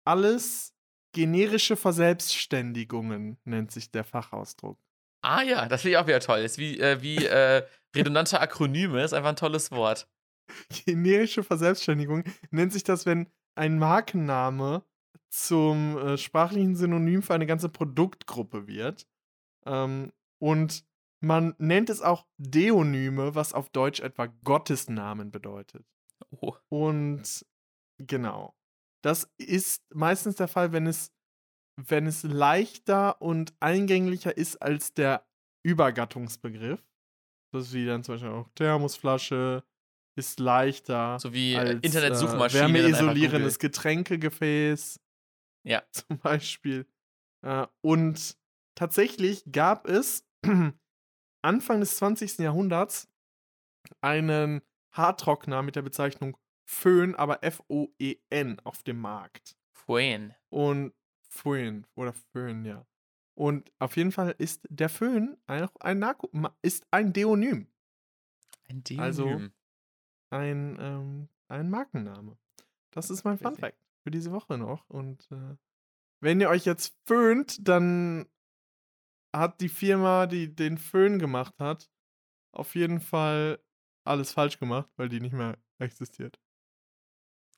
alles generische Verselbstständigungen, nennt sich der Fachausdruck. Ah ja, das finde ich auch wieder toll. Ist wie, äh, wie äh, redundante Akronyme, ist einfach ein tolles Wort. Generische Verselbstständigung nennt sich das, wenn ein Markenname zum äh, sprachlichen Synonym für eine ganze Produktgruppe wird. Ähm, und man nennt es auch Deonyme, was auf Deutsch etwa Gottesnamen bedeutet. Oh. Und genau. Das ist meistens der Fall, wenn es, wenn es leichter und eingänglicher ist als der Übergattungsbegriff. Das ist wie dann zum Beispiel auch Thermosflasche, ist leichter. So wie als, Internetsuchmaschine. Äh, wärmeisolierendes. Getränkegefäß. Ja. Zum Beispiel. Äh, und tatsächlich gab es Anfang des 20. Jahrhunderts einen Haartrockner mit der Bezeichnung Föhn, aber F-O-E-N auf dem Markt. Fuen. Und Föhn oder Föhn, ja. Und auf jeden Fall ist der Föhn auch ein Narko ist ein Deonym, Ein Also, Deonym. Ein, ähm, ein Markenname. Das ist mein Fun. Fact für diese Woche noch. Und äh, wenn ihr euch jetzt föhnt, dann hat die Firma, die den Föhn gemacht hat, auf jeden Fall alles falsch gemacht, weil die nicht mehr existiert.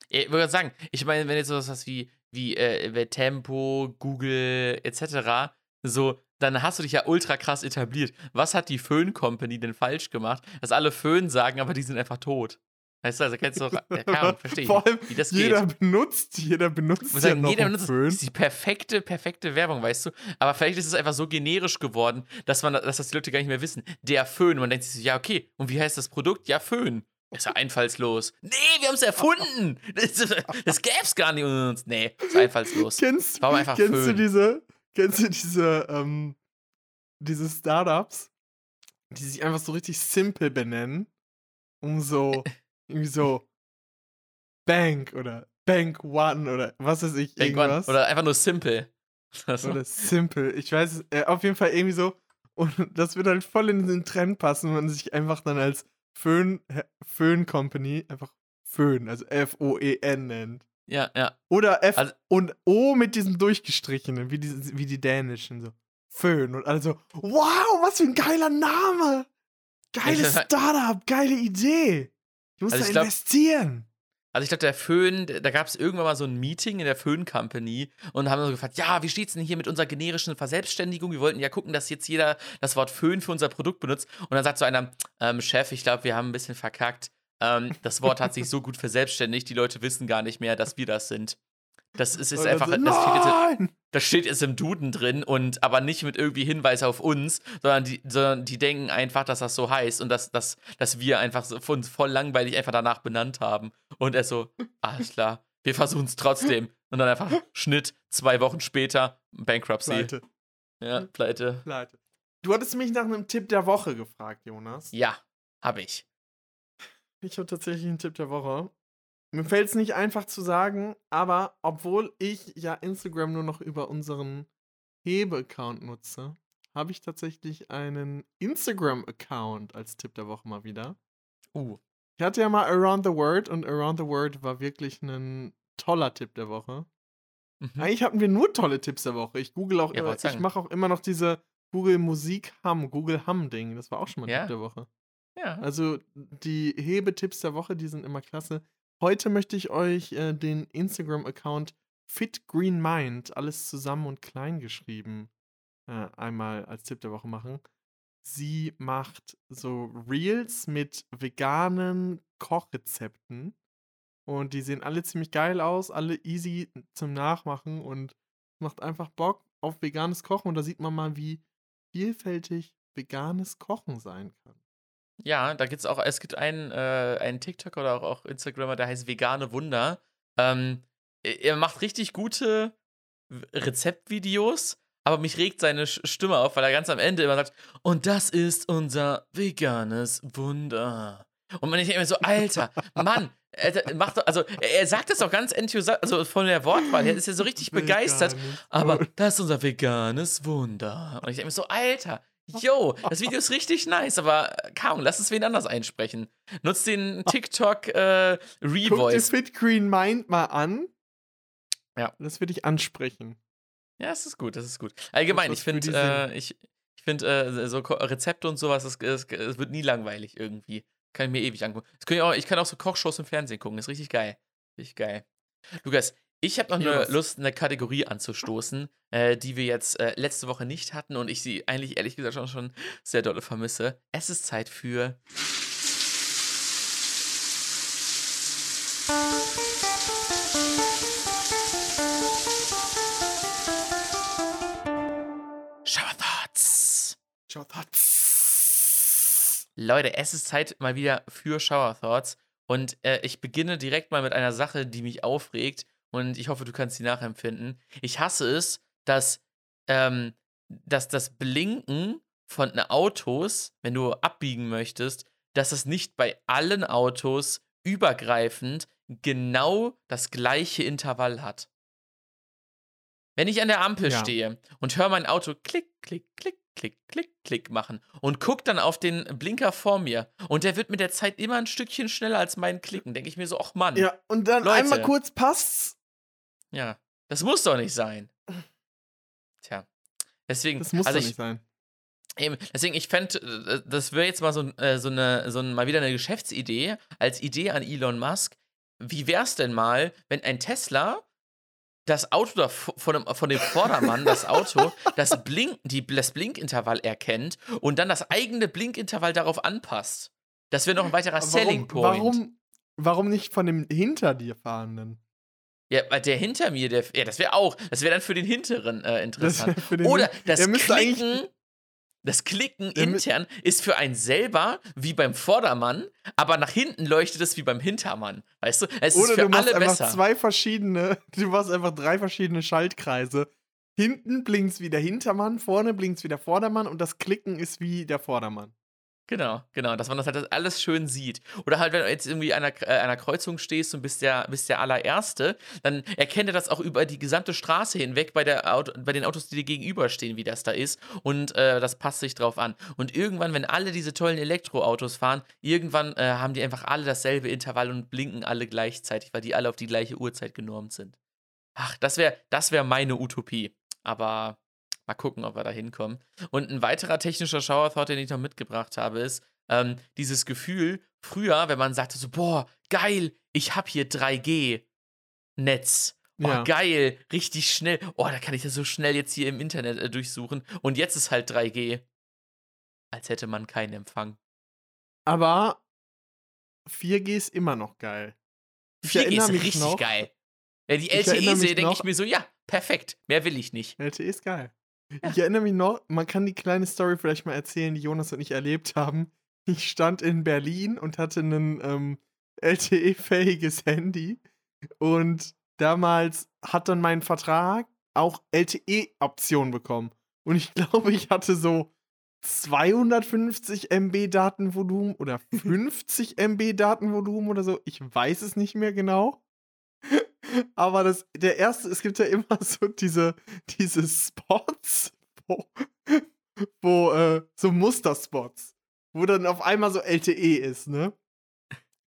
Ich würde gerade sagen, ich meine, wenn jetzt sowas hast wie, wie äh, wie Tempo, Google etc., so, dann hast du dich ja ultra krass etabliert. Was hat die Föhn Company denn falsch gemacht, dass alle Föhn sagen, aber die sind einfach tot? Weißt du, also kennst du doch, ja, verstehe ich Vor allem, wie das jeder geht. benutzt, jeder benutzt muss ja sagen, noch jeder benutzt es. Föhn. Das ist die perfekte, perfekte Werbung, weißt du? Aber vielleicht ist es einfach so generisch geworden, dass man, dass das die Leute gar nicht mehr wissen. Der Föhn. Man denkt sich so, ja, okay. Und wie heißt das Produkt? Ja, Föhn. Ist ja einfallslos. Nee, wir haben es erfunden. Das, das gäb's gar nicht unter uns. Nee, ist einfallslos. Kennst, Warum einfach kennst du Föhn? diese, kennst du diese, ähm, diese Startups, die sich einfach so richtig simpel benennen, um so, irgendwie so Bank oder Bank One oder was weiß ich, mal, irgendwas. Oder einfach nur simple. Das Oder simple. Ich weiß es, äh, auf jeden Fall irgendwie so. Und das wird halt voll in den Trend passen, wenn man sich einfach dann als Föhn, Föhn Company einfach Föhn, also F-O-E-N nennt. Ja, ja. Oder F Also- und O mit diesem durchgestrichenen, wie die, wie die dänischen, so. Föhn. Und also, wow, was für ein geiler Name! Geiles Ja, Startup, geile Idee! Ich muss Also da ich glaub- investieren. Also ich glaube, der Föhn, da gab es irgendwann mal so ein Meeting in der Föhn Company und haben so gefragt, ja, wie steht's denn hier mit unserer generischen Verselbstständigung? Wir wollten ja gucken, dass jetzt jeder das Wort Föhn für unser Produkt benutzt. Und dann sagt so einer, ähm, Chef, ich glaube, wir haben ein bisschen verkackt. Ähm, das Wort hat sich so gut verselbstständigt, die Leute wissen gar nicht mehr, dass wir das sind. Das ist, ist einfach, so, das steht, jetzt, das steht jetzt im Duden drin und aber nicht mit irgendwie Hinweis auf uns, sondern die, sondern die denken einfach, dass das so heißt und dass, dass, dass wir einfach so uns voll langweilig einfach danach benannt haben. Und er so, alles klar, wir versuchen es trotzdem. Und dann einfach Schnitt, zwei Wochen später, Bankruptcy. Pleite. Ja, pleite. Pleite. Du hattest mich nach einem Tipp der Woche gefragt, Jonas. Ja, habe ich. Ich habe tatsächlich einen Tipp der Woche. Mir fällt es nicht einfach zu sagen, aber obwohl ich ja Instagram nur noch über unseren Hebe-Account nutze, habe ich tatsächlich einen Instagram-Account als Tipp der Woche mal wieder. Uh, Ich hatte ja mal Around the World und Around the World war wirklich ein toller Tipp der Woche. mhm. Eigentlich hatten wir nur tolle Tipps der Woche. Ich google auch Ja, immer, ich mache auch immer noch diese Google Musik Hum, Google Hum Ding. Das war auch schon mal ein Ja. Tipp der Woche. Ja. Also die Hebetipps der Woche, die sind immer klasse. Heute möchte ich euch äh, den Instagram-Account Fit Green Mind, alles zusammen und klein geschrieben, äh, einmal als Tipp der Woche machen. Sie macht so Reels mit veganen Kochrezepten und die sehen alle ziemlich geil aus, alle easy zum Nachmachen und macht einfach Bock auf veganes Kochen und da sieht man mal, wie vielfältig veganes Kochen sein kann. Ja, da gibt's auch, es gibt einen, äh, einen TikTok oder auch, auch Instagrammer, der heißt Vegane Wunder. Ähm, er er macht richtig gute Rezeptvideos, aber mich regt seine Stimme auf, weil er ganz am Ende immer sagt, und das ist unser veganes Wunder. Und man denkt immer so, Alter, Mann, Alter, macht doch, also er er sagt es doch ganz enthusiastisch, also von der Wortwahl her ist er so richtig begeistert, aber das ist unser veganes Wunder. Und ich denke mir so, Alter, yo, das Video ist richtig nice, aber äh, kaum, lass es wen anders einsprechen. Nutzt den TikTok äh, Guck dir Revoice. Fit Green Mind mal an. Ja. Das würde ich ansprechen. Ja, das ist gut, das ist gut. Allgemein, ich finde, äh, ich, ich finde, äh, so Rezepte und sowas, es, es, es wird nie langweilig irgendwie. Kann ich mir ewig angucken. Das ich, auch, ich kann auch so Kochshows im Fernsehen gucken, ist richtig geil. Richtig geil. Lukas, ich habe noch eine Lust, eine Kategorie anzustoßen, äh, die wir jetzt äh, letzte Woche nicht hatten und ich sie eigentlich ehrlich gesagt schon, schon sehr dolle vermisse. Es ist Zeit für. Shower Thoughts. Shower Thoughts. Leute, es ist Zeit mal wieder für Shower Thoughts. Und äh, ich beginne direkt mal mit einer Sache, die mich aufregt und ich hoffe, du kannst sie nachempfinden. Ich hasse es, dass, ähm, dass das Blinken von Autos, wenn du abbiegen möchtest, dass es nicht bei allen Autos übergreifend genau das gleiche Intervall hat. Wenn ich an der Ampel Ja. stehe und höre mein Auto klick, klick, klick, klick, klick, klick machen und guck dann auf den Blinker vor mir und der wird mit der Zeit immer ein Stückchen schneller als mein Klicken, denke ich mir so, ach Mann, ja. Ja, und dann Leute. einmal kurz passt's. Das muss doch nicht sein. Tja, deswegen, Das muss also doch ich, nicht sein. Eben, deswegen, ich fände, das wäre jetzt mal so, äh, so, eine, so ein, mal wieder eine Geschäftsidee, als Idee an Elon Musk. Wie wär's denn mal, wenn ein Tesla das Auto da von dem, von dem Vordermann, das Auto, das, Blink, die, das Blinkintervall erkennt und dann das eigene Blinkintervall darauf anpasst? Das wäre noch ein weiterer Selling Point. Warum, warum nicht von dem hinter dir fahrenden? Ja, weil der hinter mir, der, ja, das wäre auch, das wäre dann für den hinteren äh, Das interessant. für den Oder das Klicken, das Klicken intern ist für einen selber wie beim Vordermann, aber nach hinten leuchtet es wie beim Hintermann. Weißt du? Es ist Oder für du machst alle einfach besser. zwei verschiedene, du machst einfach drei verschiedene Schaltkreise. Hinten blinkt's wie der Hintermann, vorne blinkt's wie der Vordermann und das Klicken ist wie der Vordermann. Genau, genau, dass man das halt alles schön sieht. Oder halt, wenn du jetzt irgendwie an einer, äh, einer Kreuzung stehst und bist der, bist der allererste, dann erkennt er das auch über die gesamte Straße hinweg bei, der Auto, bei den Autos, die dir gegenüberstehen, wie das da ist. Und äh, das passt sich drauf an. Und irgendwann, wenn alle diese tollen Elektroautos fahren, irgendwann äh, haben die einfach alle dasselbe Intervall und blinken alle gleichzeitig, weil die alle auf die gleiche Uhrzeit genormt sind. Ach, das wäre das wär meine Utopie. Aber mal gucken, ob wir da hinkommen. Und ein weiterer technischer Shower Thought, den ich noch mitgebracht habe, ist ähm, dieses Gefühl, früher, wenn man sagte so, boah, geil, ich hab hier 3G-Netz. Oh, Ja. geil, richtig schnell. Oh, da kann ich das so schnell jetzt hier im Internet äh, durchsuchen. Und jetzt ist halt 3G. Als hätte man keinen Empfang. Aber 4G ist immer noch geil. Ich 4G erinnere ist richtig noch, geil. Wenn die LTE sehe, denke ich mir so, ja, perfekt. Mehr will ich nicht. LTE ist geil. Ich erinnere mich noch, man kann die kleine Story vielleicht mal erzählen, die Jonas und ich erlebt haben. Ich stand in Berlin und hatte ein ähm, LTE-fähiges Handy. Und damals hat dann mein Vertrag auch LTE-Option bekommen. Und ich glaube, ich hatte so 250 MB Datenvolumen oder 50 MB Datenvolumen oder so. Ich weiß es nicht mehr genau. Aber das, der erste, es gibt ja immer so diese, diese Spots, wo, wo äh, so Musterspots, wo dann auf einmal so LTE ist, ne?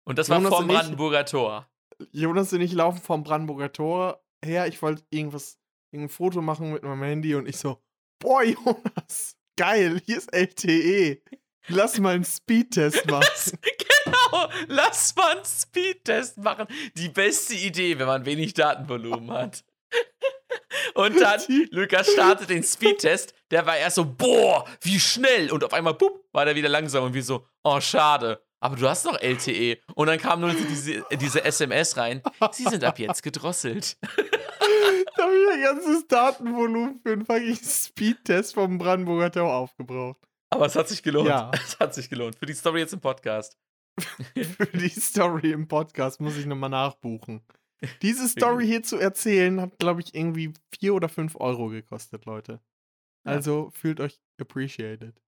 Und das war Jonas vorm ich- Brandenburger Tor. Jonas und ich laufen vom Brandenburger Tor her. Ich wollte irgendwas, irgendein Foto machen mit meinem Handy und ich so, boah, Jonas, geil, hier ist LTE. Lass mal einen Speedtest machen. genau, lass mal einen Speedtest machen. Die beste Idee, wenn man wenig Datenvolumen hat. Und dann, Lukas startet den Speedtest, der war erst so, boah, wie schnell. Und auf einmal, bupp, war der wieder langsam und wir so, oh, schade. Aber du hast noch LTE. Und dann kam nur diese, diese SMS rein. Sie sind ab jetzt gedrosselt. da habe ich ein ganzes Datenvolumen für einen fucking Speedtest vom Brandenburger Tor aufgebraucht. Aber es hat sich gelohnt. Ja. Es hat sich gelohnt. Für die Story jetzt im Podcast. Für die Story im Podcast muss ich nochmal nachbuchen. Diese Story hier zu erzählen hat, glaube ich, irgendwie 4 oder 5 Euro gekostet, Leute. Ja. Also fühlt euch appreciated.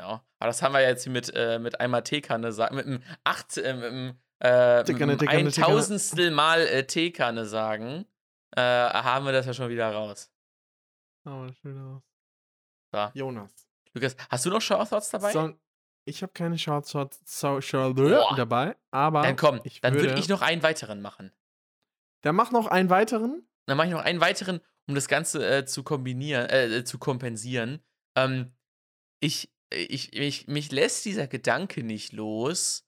Ja, aber das haben wir jetzt hier mit, äh, mit einmal Teekanne sagen, mit einem 18, äh, mit einem, äh, mit einem Teekanne. Tausendstel Mal äh, Teekanne sagen, äh, haben wir das ja schon wieder raus. Oh, schön aus. So. Jonas. Lukas, hast du noch Shower Thoughts dabei? So, ich habe keine Short Short so, dabei, aber dann komm, ich dann würde würde- ich noch einen weiteren machen. dann mach noch einen weiteren. Dann mache ich noch einen weiteren, um das Ganze äh, zu kombinieren, äh, zu kompensieren. Ähm, ich, ich, mich, mich lässt dieser Gedanke nicht los,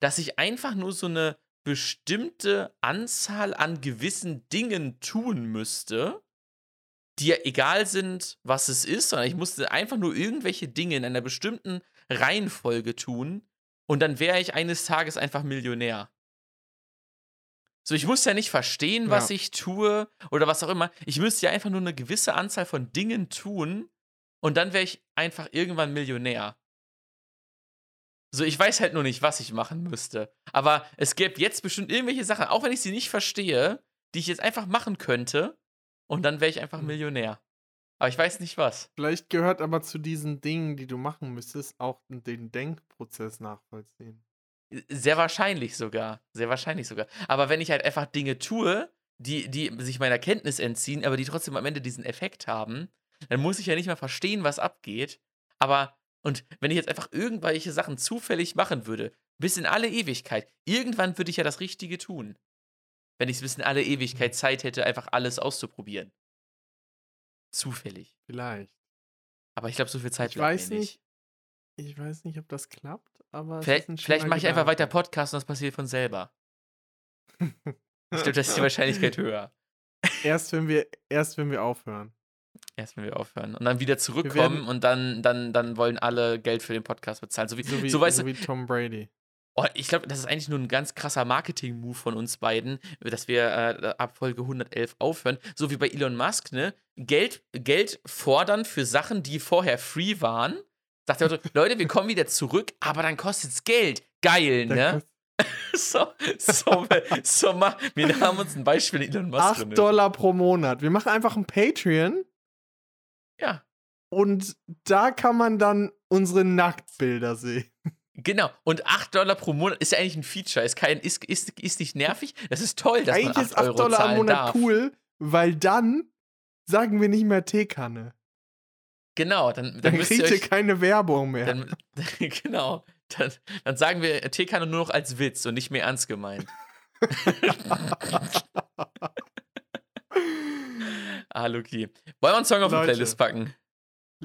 dass ich einfach nur so eine bestimmte Anzahl an gewissen Dingen tun müsste, die ja egal sind, was es ist, sondern ich musste einfach nur irgendwelche Dinge in einer bestimmten Reihenfolge tun und dann wäre ich eines Tages einfach Millionär. So, ich muss ja nicht verstehen, was Ja. ich tue oder was auch immer. Ich müsste ja einfach nur eine gewisse Anzahl von Dingen tun und dann wäre ich einfach irgendwann Millionär. So, ich weiß halt nur nicht, was ich machen müsste. Aber es gäbe jetzt bestimmt irgendwelche Sachen, auch wenn ich sie nicht verstehe, die ich jetzt einfach machen könnte und dann wäre ich einfach Hm. Millionär. Aber ich weiß nicht was. Vielleicht gehört aber zu diesen Dingen, die du machen müsstest, auch den Denkprozess nachvollziehen. Sehr wahrscheinlich sogar. Sehr wahrscheinlich sogar. Aber wenn ich halt einfach Dinge tue, die, die sich meiner Kenntnis entziehen, aber die trotzdem am Ende diesen Effekt haben, dann muss ich ja nicht mal verstehen, was abgeht. Aber, und wenn ich jetzt einfach irgendwelche Sachen zufällig machen würde, bis in alle Ewigkeit, irgendwann würde ich ja das Richtige tun. Wenn ich bis in alle Ewigkeit Zeit hätte, einfach alles auszuprobieren. Zufällig. Vielleicht. Aber ich glaube, so viel Zeit Ich bleibt weiß mir nicht. nicht. Ich weiß nicht, ob das klappt, aber. es Vielleicht, vielleicht mache ich einfach weiter. Podcast und das passiert von selber. Ich glaube, das ist die Wahrscheinlichkeit höher. erst, wenn wir, erst wenn wir aufhören. Erst wenn wir aufhören. Und dann wieder werden- zurückkommen und dann, dann, dann wollen alle Geld für den Podcast bezahlen. So wie, So wie, so weißt so wie Tom Brady. Oh, ich glaube, das ist eigentlich nur ein ganz krasser Marketing-Move von uns beiden, dass wir äh, ab Folge 111 aufhören. So wie bei Elon Musk, ne? Geld, Geld fordern für Sachen, die vorher free waren. Sagt er so, Leute, wir kommen wieder zurück, aber dann kostet es Geld. Geil, ne? So, so, so, mach, wir haben uns ein Beispiel Elon Musk 8 drin. Dollar pro Monat. Wir machen einfach ein Patreon Ja, und da kann man dann unsere Nacktbilder sehen. Genau, und 8 Dollar pro Monat ist ja eigentlich ein Feature. Ist, kein, ist, ist, ist nicht nervig. Das ist toll, dass Eigentlich man 8 ist 8 Euro Dollar am Monat darf. cool, weil dann sagen wir nicht mehr Teekanne. Genau, dann, dann Dann kriegt ihr euch, keine Werbung mehr. dann, genau, dann, dann sagen wir Teekanne nur noch als Witz und nicht mehr ernst gemeint. ah, Luki. Wollen wir einen Song auf die Leute. Playlist packen?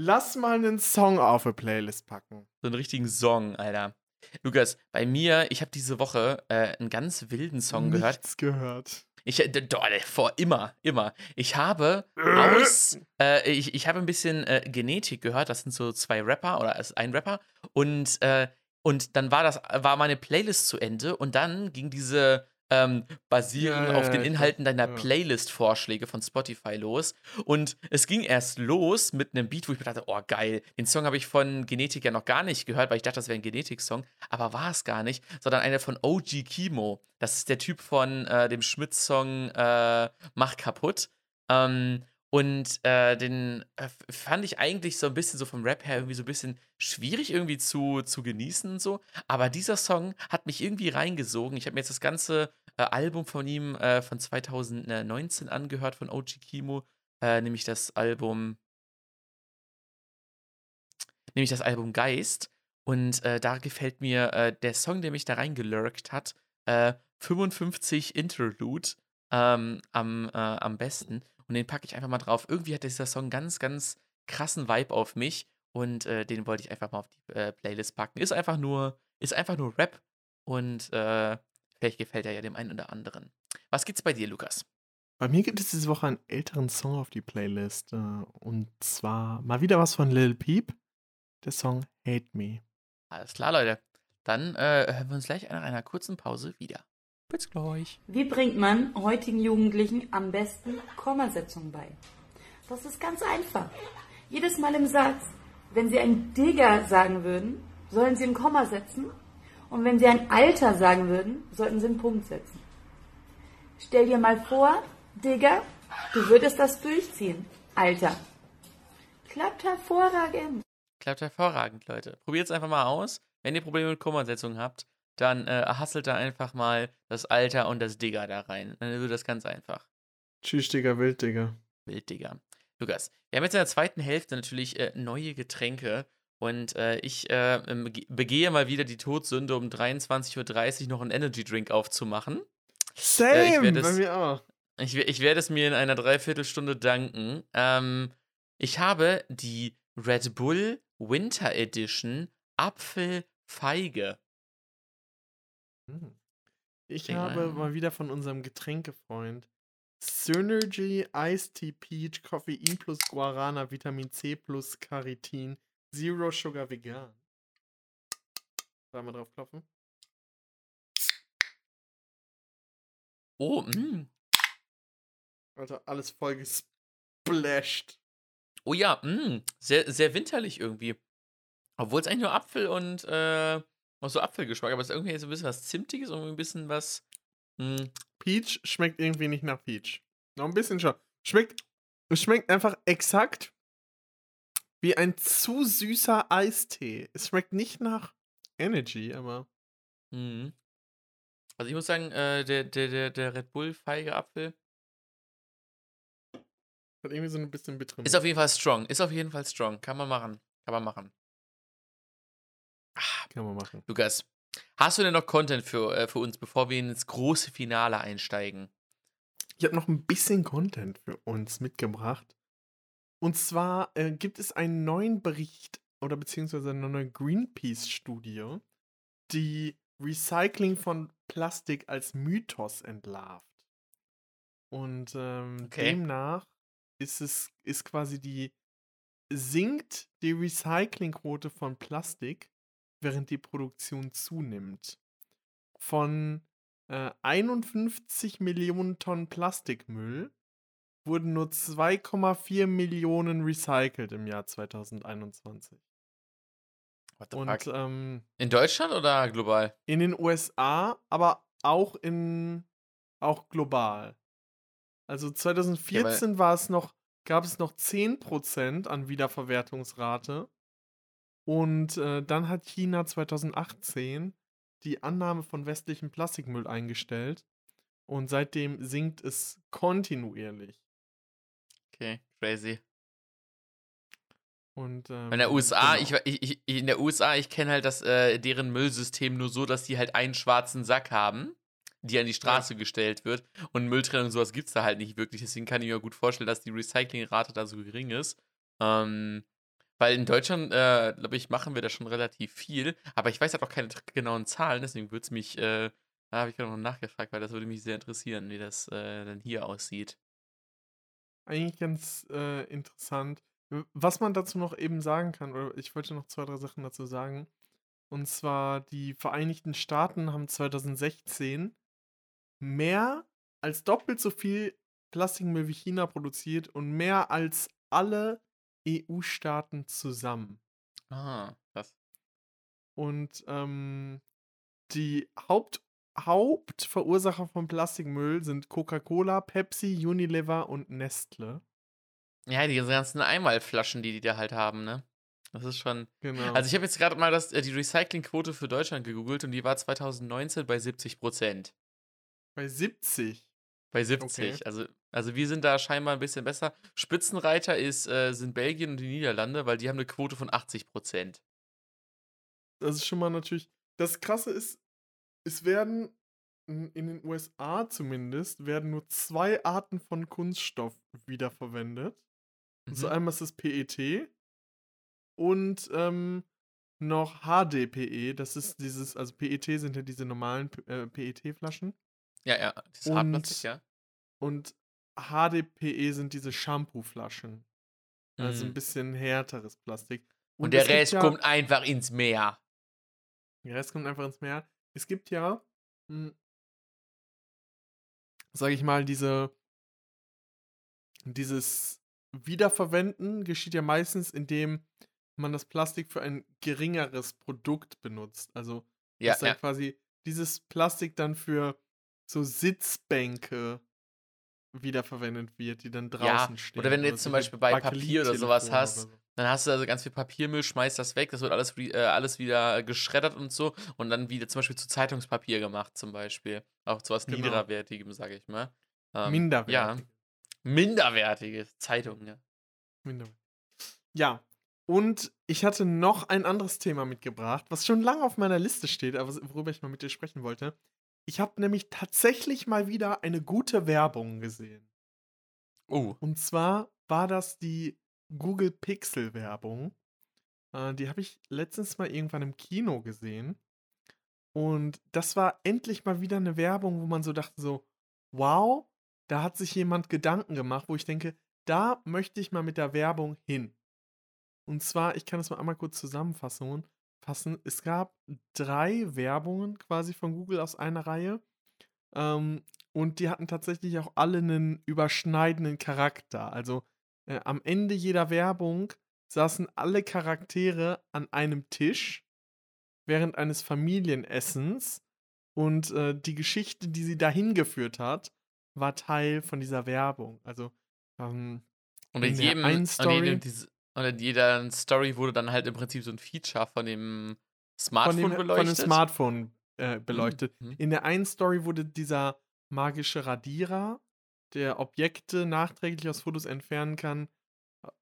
Lass mal einen Song auf eine Playlist packen. So einen richtigen Song, Alter. Lukas, bei mir, ich habe diese Woche äh, einen ganz wilden Song gehört. Nichts gehört. Ich, äh, doch, vor immer, immer. Ich habe aus, äh, ich, ich habe ein bisschen äh, Genetik gehört. Das sind so zwei Rapper oder ist ein Rapper. Und, äh, und dann war das, war meine Playlist zu Ende und dann ging diese ähm, basieren Ja, auf den Inhalten deiner. Playlist-Vorschläge von Spotify los. Und es ging erst los mit einem Beat, wo ich mir dachte, oh geil, den Song habe ich von Genetik ja noch gar nicht gehört, weil ich dachte, das wäre ein Genetik-Song. Aber war es gar nicht, sondern einer von OG Kimo. Das ist der Typ von äh, dem Schmidt-Song äh, Mach kaputt. Ähm, und äh, den äh, fand ich eigentlich so ein bisschen so vom Rap her irgendwie so ein bisschen schwierig irgendwie zu, zu genießen und so. Aber dieser Song hat mich irgendwie reingesogen. Ich habe mir jetzt das ganze äh, Album von ihm äh, von 2019 angehört, von OG Kimo. Äh, nämlich das Album. Nämlich das Album Geist. Und äh, da gefällt mir äh, der Song, der mich da reingelurkt hat, äh, 55 Interlude ähm, am, am besten. Und den packe ich einfach mal drauf. Irgendwie hat dieser Song ganz, ganz krassen Vibe auf mich. Und äh, den wollte ich einfach mal auf die äh, Playlist packen. Ist einfach nur, ist einfach nur Rap. Und äh, vielleicht gefällt er ja dem einen oder anderen. Was gibt's bei dir, Lukas? Bei mir gibt es diese Woche einen älteren Song auf die Playlist. äh, Und zwar mal wieder was von Lil Peep. Der Song Hate Me. Alles klar, Leute. Dann äh, hören wir uns gleich nach einer kurzen Pause wieder. Bis gleich. Wie bringt man heutigen Jugendlichen am besten Kommasetzung bei? Das ist ganz einfach. Jedes Mal im Satz, wenn sie ein Digger sagen würden, sollen sie ein Komma setzen. Und wenn sie ein Alter sagen würden, sollten sie einen Punkt setzen. Stell dir mal vor, Digger, du würdest das durchziehen. Alter. Klappt hervorragend. Klappt hervorragend, Leute. Probiert es einfach mal aus. Wenn ihr Probleme mit Kommasetzung habt, dann äh, hasselt da einfach mal das Alter und das Digger da rein. Dann wird das ganz einfach. Tschüss, Digga, Wild, Digga. Wild, Digga. Lukas, wir haben jetzt in der zweiten Hälfte natürlich äh, neue Getränke. Und äh, ich äh, ähm, bege- begehe mal wieder die Todsünde, um 23.30 Uhr noch einen Energy Drink aufzumachen. Same, werd bei es- mir auch. Ich, ich werde es mir in einer Dreiviertelstunde danken. Ähm, ich habe die Red Bull Winter Edition Apfelfeige. Hm. Ich mal. habe mal wieder von unserem Getränkefreund Synergy Iced Tea Peach Koffein plus Guarana Vitamin C plus Carnitin Zero Sugar Vegan. Einmal drauf klopfen. Oh, mh. Alter, alles voll gesplashed. Oh ja, mh, sehr, sehr winterlich irgendwie. Obwohl es eigentlich nur Apfel und äh, auch so Apfelgeschmack, aber es ist irgendwie so ein bisschen was Zimtiges und ein bisschen was. Mh, Peach schmeckt irgendwie nicht nach Peach. Noch ein bisschen schon. Schmeckt, es schmeckt einfach exakt wie ein zu süßer Eistee. Es schmeckt nicht nach Energy, aber Mhm. Also ich muss sagen, äh, der, der, der, der Red Bull feige Apfel hat irgendwie so ein bisschen bittere ist auf jeden Fall strong. Ist auf jeden Fall strong. Kann man machen. Kann man machen. Ah, Kann man machen. Lukas, hast du denn noch Content für, äh, für uns, bevor wir ins große Finale einsteigen? Ich habe noch ein bisschen Content für uns mitgebracht. Und zwar äh, gibt es einen neuen Bericht oder beziehungsweise eine neue Greenpeace-Studie, die Recycling von Plastik als Mythos entlarvt. Und ähm, Okay. demnach ist es ist quasi die sinkt die Recyclingquote von Plastik, während die Produktion zunimmt. Von äh, 51 Millionen Tonnen Plastikmüll wurden nur 2,4 Millionen recycelt im Jahr 2021. What the Und ähm, In Deutschland oder global? in den USA, aber auch in auch global. Also 2014 war es noch, gab es noch 10% an Wiederverwertungsrate. Und äh, dann hat China 2018 die Annahme von westlichem Plastikmüll eingestellt. Und seitdem sinkt es kontinuierlich. Okay, crazy. Und, ähm, In der USA, genau. ich, ich, ich, in der USA, ich kenne halt das, äh, deren Müllsystem nur so, dass die halt einen schwarzen Sack haben, die an die Straße gestellt wird. Und Mülltrennung und sowas gibt es da halt nicht wirklich. Deswegen kann ich mir gut vorstellen, dass die Recyclingrate da so gering ist. Ähm, weil in Deutschland, äh, glaube ich, machen wir da schon relativ viel. Aber ich weiß halt auch keine genauen Zahlen, deswegen würde es mich, äh, da habe ich gerade noch nachgefragt, weil das würde mich sehr interessieren, wie das äh, dann hier aussieht. Eigentlich ganz äh, interessant. Was man dazu noch eben sagen kann, oder ich wollte noch zwei, drei Sachen dazu sagen. Und zwar, die Vereinigten Staaten haben 2016 mehr als doppelt so viel Plastikmüll wie China produziert und mehr als alle EU-Staaten zusammen. Ah, krass. Und ähm, die Haupt Hauptverursacher von Plastikmüll sind Coca-Cola, Pepsi, Unilever und Nestle. Ja, die ganzen Einmalflaschen, die die da halt haben, ne? Das ist schon. Genau. Also ich habe jetzt gerade mal das, äh, die Recyclingquote für Deutschland gegoogelt und die war 2019 bei 70 Prozent. Bei 70. Bei 70. Okay. Also, also wir sind da scheinbar ein bisschen besser. Spitzenreiter ist, äh, sind Belgien und die Niederlande, weil die haben eine Quote von 80 Prozent. Das ist schon mal natürlich. Das Krasse ist, es werden in den USA zumindest werden nur zwei Arten von Kunststoff wiederverwendet. Also Mhm. einmal ist das PET und ähm, noch HDPE. Das ist dieses, also PET sind ja diese normalen äh, PET-Flaschen Ja, ja, das ist Und- Hartplastik, ja. und HDPE sind diese Shampoo-Flaschen. Also ein Mhm. bisschen härteres Plastik. Und, es der Rest ja- kommt einfach ins Meer. Der Rest kommt einfach ins Meer. Es gibt ja, hm, sage ich mal, diese, dieses Wiederverwenden geschieht ja meistens, indem man das Plastik für ein geringeres Produkt benutzt. Also, Ja, dass dann ja. quasi dieses Plastik dann für so Sitzbänke wiederverwendet wird, die dann draußen Ja, stehen. oder wenn du jetzt zum Beispiel bei Papier oder sowas hast, oder so. Dann hast du also ganz viel Papiermüll, schmeißt das weg, das wird alles, äh, alles wieder geschreddert und so und dann wieder zum Beispiel zu Zeitungspapier gemacht, zum Beispiel. Auch zu was Genau. Niederwertigem, sage ich mal. Ähm, Minderwertig. Ja, minderwertige Zeitungen, ja. Minderwertig. Ja, und ich hatte noch ein anderes Thema mitgebracht, was schon lange auf meiner Liste steht, aber worüber ich mal mit dir sprechen wollte. Ich habe nämlich tatsächlich mal wieder eine gute Werbung gesehen. Oh, Und zwar war das die Google Pixel Werbung. Äh, die habe ich letztens mal irgendwann im Kino gesehen. Und das war endlich mal wieder eine Werbung, wo man so dachte so, wow, da hat sich jemand Gedanken gemacht, wo ich denke, da möchte ich mal mit der Werbung hin. Und zwar, ich kann das mal einmal kurz zusammenfassen. Fassen. Es gab drei Werbungen quasi von Google aus einer Reihe. Ähm, und die hatten tatsächlich auch alle einen überschneidenden Charakter. Also äh, am Ende jeder Werbung saßen alle Charaktere an einem Tisch während eines Familienessens und äh, die Geschichte, die sie dahin geführt hat, war Teil von dieser Werbung. Also ähm, Und in, in jedem, einen und in, Story- jedem diese, und in jeder Story wurde dann halt im Prinzip so ein Feature von dem Smartphone von dem, beleuchtet. Von dem Smartphone äh, beleuchtet. Mhm. In der einen Story wurde dieser magische Radierer, der Objekte nachträglich aus Fotos entfernen kann,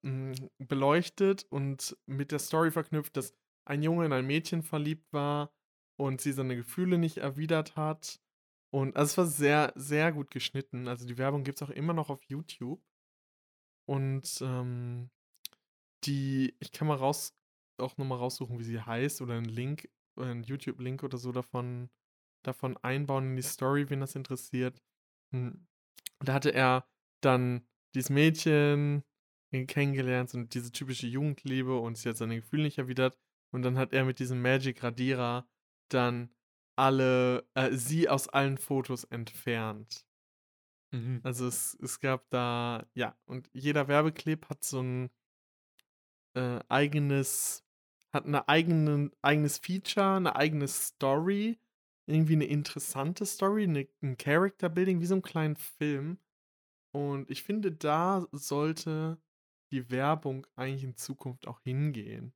ähm, beleuchtet und mit der Story verknüpft, dass ein Junge in ein Mädchen verliebt war und sie seine Gefühle nicht erwidert hat. Und also es war sehr, sehr gut geschnitten. Also die Werbung gibt es auch immer noch auf YouTube. Und ähm, die, ich kann mal raus, auch nochmal raussuchen, wie sie heißt, oder einen Link, einen YouTube-Link oder so davon, davon einbauen in die Story, wen das interessiert. Hm. Da hatte er dann dieses Mädchen kennengelernt und diese typische Jugendliebe und sie hat seine Gefühle nicht erwidert. Und dann hat er mit diesem Magic-Radierer dann alle, äh, sie aus allen Fotos entfernt. Mhm. Also es, es gab da, ja, und jeder Werbeclip hat so ein äh, eigenes, hat eine eigene, eigenes Feature, eine eigene Story, irgendwie eine interessante Story, eine, ein Character-Building, wie so ein kleinen Film. Und ich finde, da sollte die Werbung eigentlich in Zukunft auch hingehen.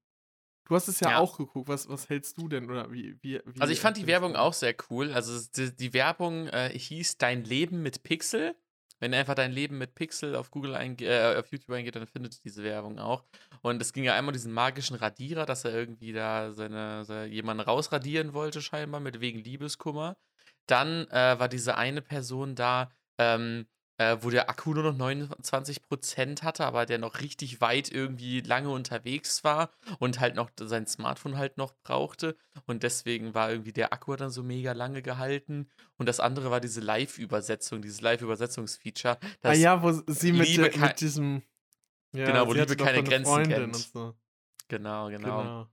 Du hast es ja, Ja. auch geguckt. Was, was hältst du denn? Oder wie, wie, wie Also ich fand die Werbung auch sehr cool. Also die, die Werbung äh, hieß Dein Leben mit Pixel. Wenn ihr einfach dein Leben mit Pixel auf Google äh, auf YouTube eingeht, dann findet ihr diese Werbung auch. Und es ging ja einmal um diesen magischen Radierer, dass er irgendwie da seine, seine jemanden rausradieren wollte, scheinbar, mit wegen Liebeskummer. Dann äh, war diese eine Person da, ähm, äh, wo der Akku nur noch 29% hatte, aber der noch richtig weit irgendwie lange unterwegs war und halt noch sein Smartphone halt noch brauchte. Und deswegen war irgendwie der Akku dann so mega lange gehalten. Und das andere war diese Live-Übersetzung, dieses Live-Übersetzungsfeature. Ah ja, wo sie mit, Liebe der, mit diesem. Ja, Genau, wo Liebe keine Grenzen Freundin kennt. So. Genau, genau. Genau.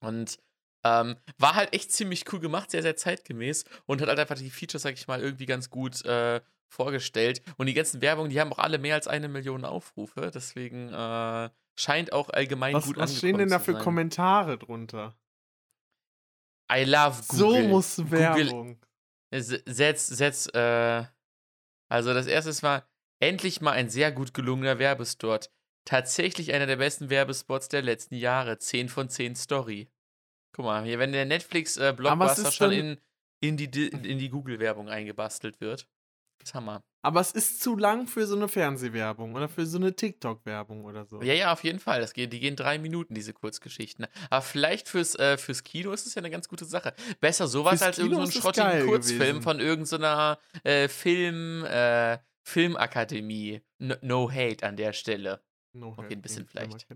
Und ähm, war halt echt ziemlich cool gemacht, sehr, sehr zeitgemäß und hat halt einfach die Features, sag ich mal, irgendwie ganz gut äh, vorgestellt. Und die ganzen Werbungen, die haben auch alle mehr als eine Million Aufrufe. Deswegen äh, scheint auch allgemein Was, gut was stehen denn da für sein. Kommentare drunter? I love Google. So muss Werbung. Setz, setz, äh, also das erste ist mal, endlich mal ein sehr gut gelungener Werbespot. Tatsächlich einer der besten Werbespots der letzten Jahre. 10 von 10 Story. Guck mal, hier, wenn der Netflix-Blockbuster ist schon in, in die, Di- in die Google-Werbung eingebastelt wird. Das ist Hammer. Aber es ist zu lang für so eine Fernsehwerbung oder für so eine TikTok-Werbung oder so. Ja, ja, auf jeden Fall. Das geht, die gehen drei Minuten, diese Kurzgeschichten. Aber vielleicht fürs, äh, fürs Kino ist es ja eine ganz gute Sache. Besser sowas Fürs als irgendeinen es schrottigen Kurzfilm gewesen. von irgendeiner äh, Film, äh, Filmakademie. No, no hate an der Stelle. No Okay, hate ein bisschen vielleicht.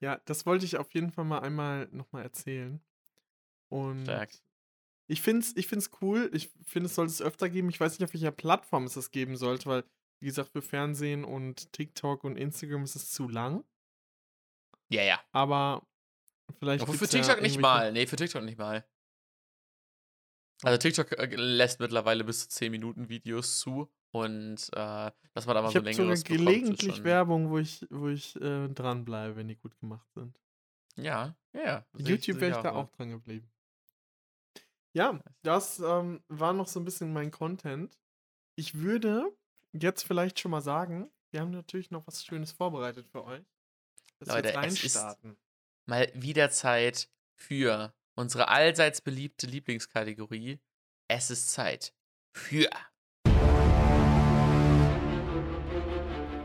Ja, das wollte ich auf jeden Fall mal einmal nochmal erzählen. Und Stark. Ich finde es ich find's cool. Ich finde, es sollte es öfter geben. Ich weiß nicht, auf welcher Plattform es das geben sollte, weil, wie gesagt, für Fernsehen und TikTok und Instagram ist es zu lang. Ja, ja. Aber vielleicht. Aber für gibt's ja TikTok nicht mal. Nee, für TikTok nicht mal. Also TikTok äh, lässt mittlerweile bis zu 10 Minuten Videos zu. Und äh, dass man da mal Ich so sogar längeres bekommt, ist gelegentlich Werbung, wo ich, wo ich äh, dranbleibe, wenn die gut gemacht sind. Ja, ja, ich- YouTube wäre ich da so. auch dran geblieben. Ja, das ähm, war noch so ein bisschen mein Content. Ich würde jetzt vielleicht schon mal sagen, wir haben natürlich noch was Schönes vorbereitet für euch. Dass Leute, es ist- mal wieder Zeit für unsere allseits beliebte Lieblingskategorie. Es ist Zeit für.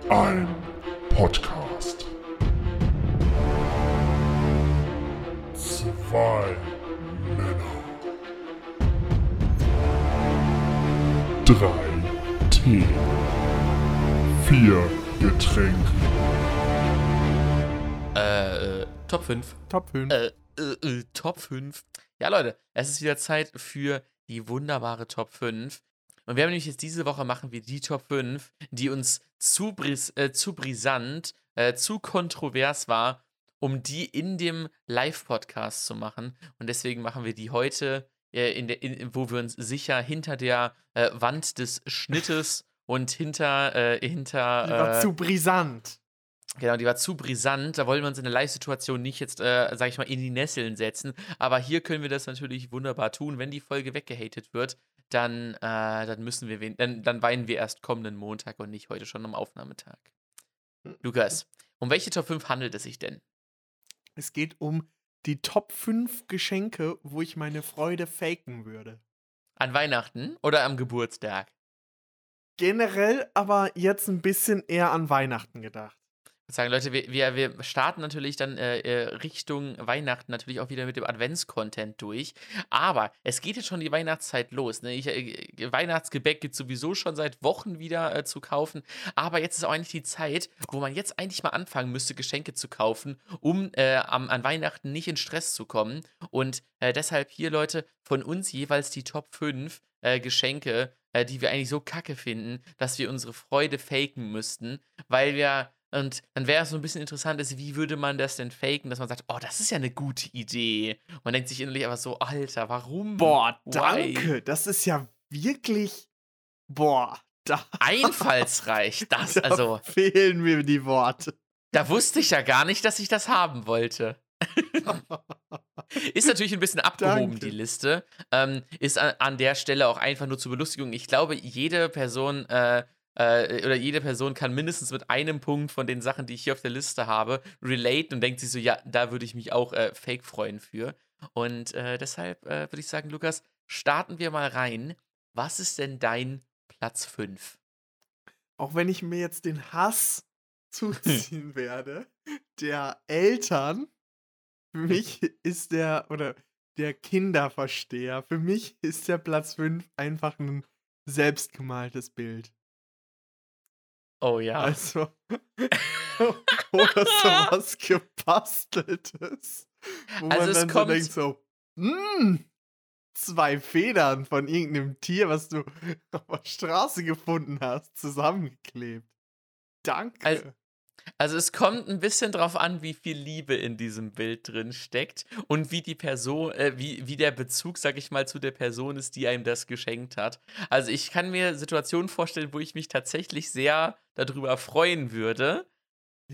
Ein Podcast. Zwei Drei Tee. Vier Getränke. Äh, äh, Top 5. Top 5. Äh, äh, äh, Top 5. Ja, Leute, es ist wieder Zeit für die wunderbare Top 5. Und wir haben nämlich jetzt diese Woche machen wir die Top 5, die uns zu, bris äh, zu brisant, äh, zu kontrovers war, um die in dem Live-Podcast zu machen. Und deswegen machen wir die heute, äh, in der, in, wo wir uns sicher hinter der äh, Wand des Schnittes und hinter, äh, hinter. Die war äh, zu brisant. Genau, die war zu brisant. Da wollen wir uns in der Live-Situation nicht jetzt, äh, sag ich mal, in die Nesseln setzen. Aber hier können wir das natürlich wunderbar tun. Wenn die Folge weggehatet wird, dann, äh, dann müssen wir, dann, dann weinen wir erst kommenden Montag und nicht heute schon am Aufnahmetag. Lukas, um welche Top 5 handelt es sich denn? Es geht um die Top 5 Geschenke, wo ich meine Freude faken würde. An Weihnachten oder am Geburtstag? Generell aber jetzt ein bisschen eher an Weihnachten gedacht. Sagen, Leute, wir, wir, starten natürlich dann äh, äh, Richtung Weihnachten natürlich auch wieder mit dem Advents-Content durch. Aber es geht jetzt schon die Weihnachtszeit los. Ne? Ich, äh, Weihnachtsgebäck gibt sowieso schon seit Wochen wieder äh, zu kaufen. Aber jetzt ist auch eigentlich die Zeit, wo man jetzt eigentlich mal anfangen müsste, Geschenke zu kaufen, um äh, am, an Weihnachten nicht in Stress zu kommen. Und äh, deshalb hier, Leute, von uns jeweils die Top 5 äh, Geschenke, die wir eigentlich so kacke finden, dass wir unsere Freude faken müssten, weil wir und dann wäre es so ein bisschen interessant, ist, wie würde man das denn faken, dass man sagt, oh, das ist ja eine gute Idee. Und man denkt sich innerlich aber so, Alter, warum? Boah, Why? danke. Das ist ja wirklich. Boah, da, Einfallsreich, das, da also, fehlen mir die Worte. da wusste ich ja gar nicht, dass ich das haben wollte. Ist natürlich ein bisschen abgehoben, Danke. die Liste. Ähm, ist an, an der Stelle auch einfach nur zur Belustigung. Ich glaube, jede Person äh, äh, oder jede Person kann mindestens mit einem Punkt von den Sachen, die ich hier auf der Liste habe, relaten und denkt sich so, ja, da würde ich mich auch äh, fake freuen für. Und äh, deshalb äh, würde ich sagen, Lukas, starten wir mal rein. Was ist denn dein Platz 5? Auch wenn ich mir jetzt den Hass zuziehen werde, der Eltern, für mich ist der, oder der Kinderversteher, für mich ist der Platz 5 einfach ein selbstgemaltes Bild. Oh ja. Also, oder sowas gebasteltes. Wo Also man dann kommt- so denkt so, hm, zwei Federn von irgendeinem Tier, was du auf der Straße gefunden hast, zusammengeklebt. Danke. Also- Also es kommt ein bisschen drauf an, wie viel Liebe in diesem Bild drin steckt und wie die Person, äh, wie, wie der Bezug, sag ich mal, zu der Person ist, die einem das geschenkt hat. Also ich kann mir Situationen vorstellen, wo ich mich tatsächlich sehr darüber freuen würde.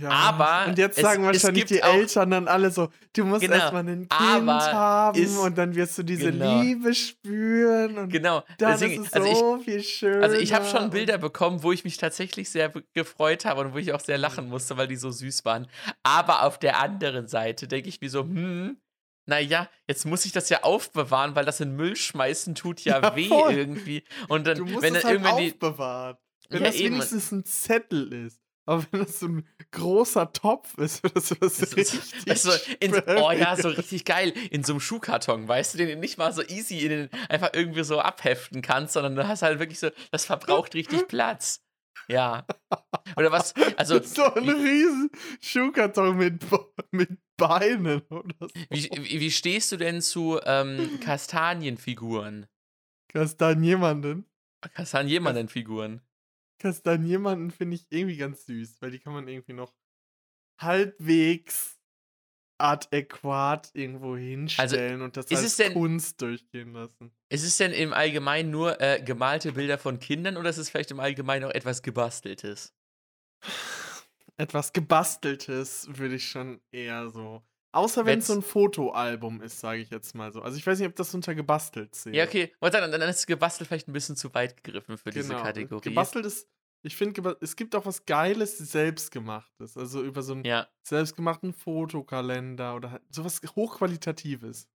Ja, aber und jetzt es- sagen es wahrscheinlich gibt die Eltern dann alle so, du musst Genau, erstmal ein Kind haben ist- und dann wirst du diese genau. Liebe spüren und Genau. dann deswegen, ist es also ich, so viel schöner. Also ich habe schon Bilder bekommen, wo ich mich tatsächlich sehr gefreut habe und wo ich auch sehr lachen musste, weil die so süß waren. Aber auf der anderen Seite denke ich mir so, hm, naja, jetzt muss ich das ja aufbewahren, weil das in Müll schmeißen tut ja, Ja, weh voll. irgendwie. Und dann, Du musst wenn es dann halt irgendwann die. aufbewahren. Wenn Ja, das eben. wenigstens ein Zettel ist. Aber wenn das so ein großer Topf ist oder so, das ist richtig. Also in, oh ja, so richtig geil. In so einem Schuhkarton, weißt du, den du nicht mal so easy in den, einfach irgendwie so abheften kannst, sondern du hast halt wirklich so, das verbraucht richtig Platz. Ja. Oder was, also so ein riesen Schuhkarton mit, mit Beinen oder so. Wie, wie, stehst du denn zu ähm, Kastanienfiguren? Kastanjemanden. Kastanienfiguren. Kastanjemanden finde ich irgendwie ganz süß, weil die kann man irgendwie noch halbwegs adäquat irgendwo hinstellen und das Also, ist als denn- Kunst durchgehen lassen. Ist es denn im Allgemeinen nur äh, gemalte Bilder von Kindern oder ist es vielleicht im Allgemeinen auch etwas Gebasteltes? Etwas gebasteltes würde ich schon eher so. Außer wenn es so ein Fotoalbum ist, sage ich jetzt mal so. Also ich weiß nicht, ob das unter gebastelt zählt. Ja, okay. Wollte sagen, dann ist gebastelt vielleicht ein bisschen zu weit gegriffen für diese Genau. Kategorie. Gebastelt ist, ich finde, es gibt auch was Geiles, selbstgemachtes. Also über so einen Ja. selbstgemachten Fotokalender oder halt sowas Hochqualitatives.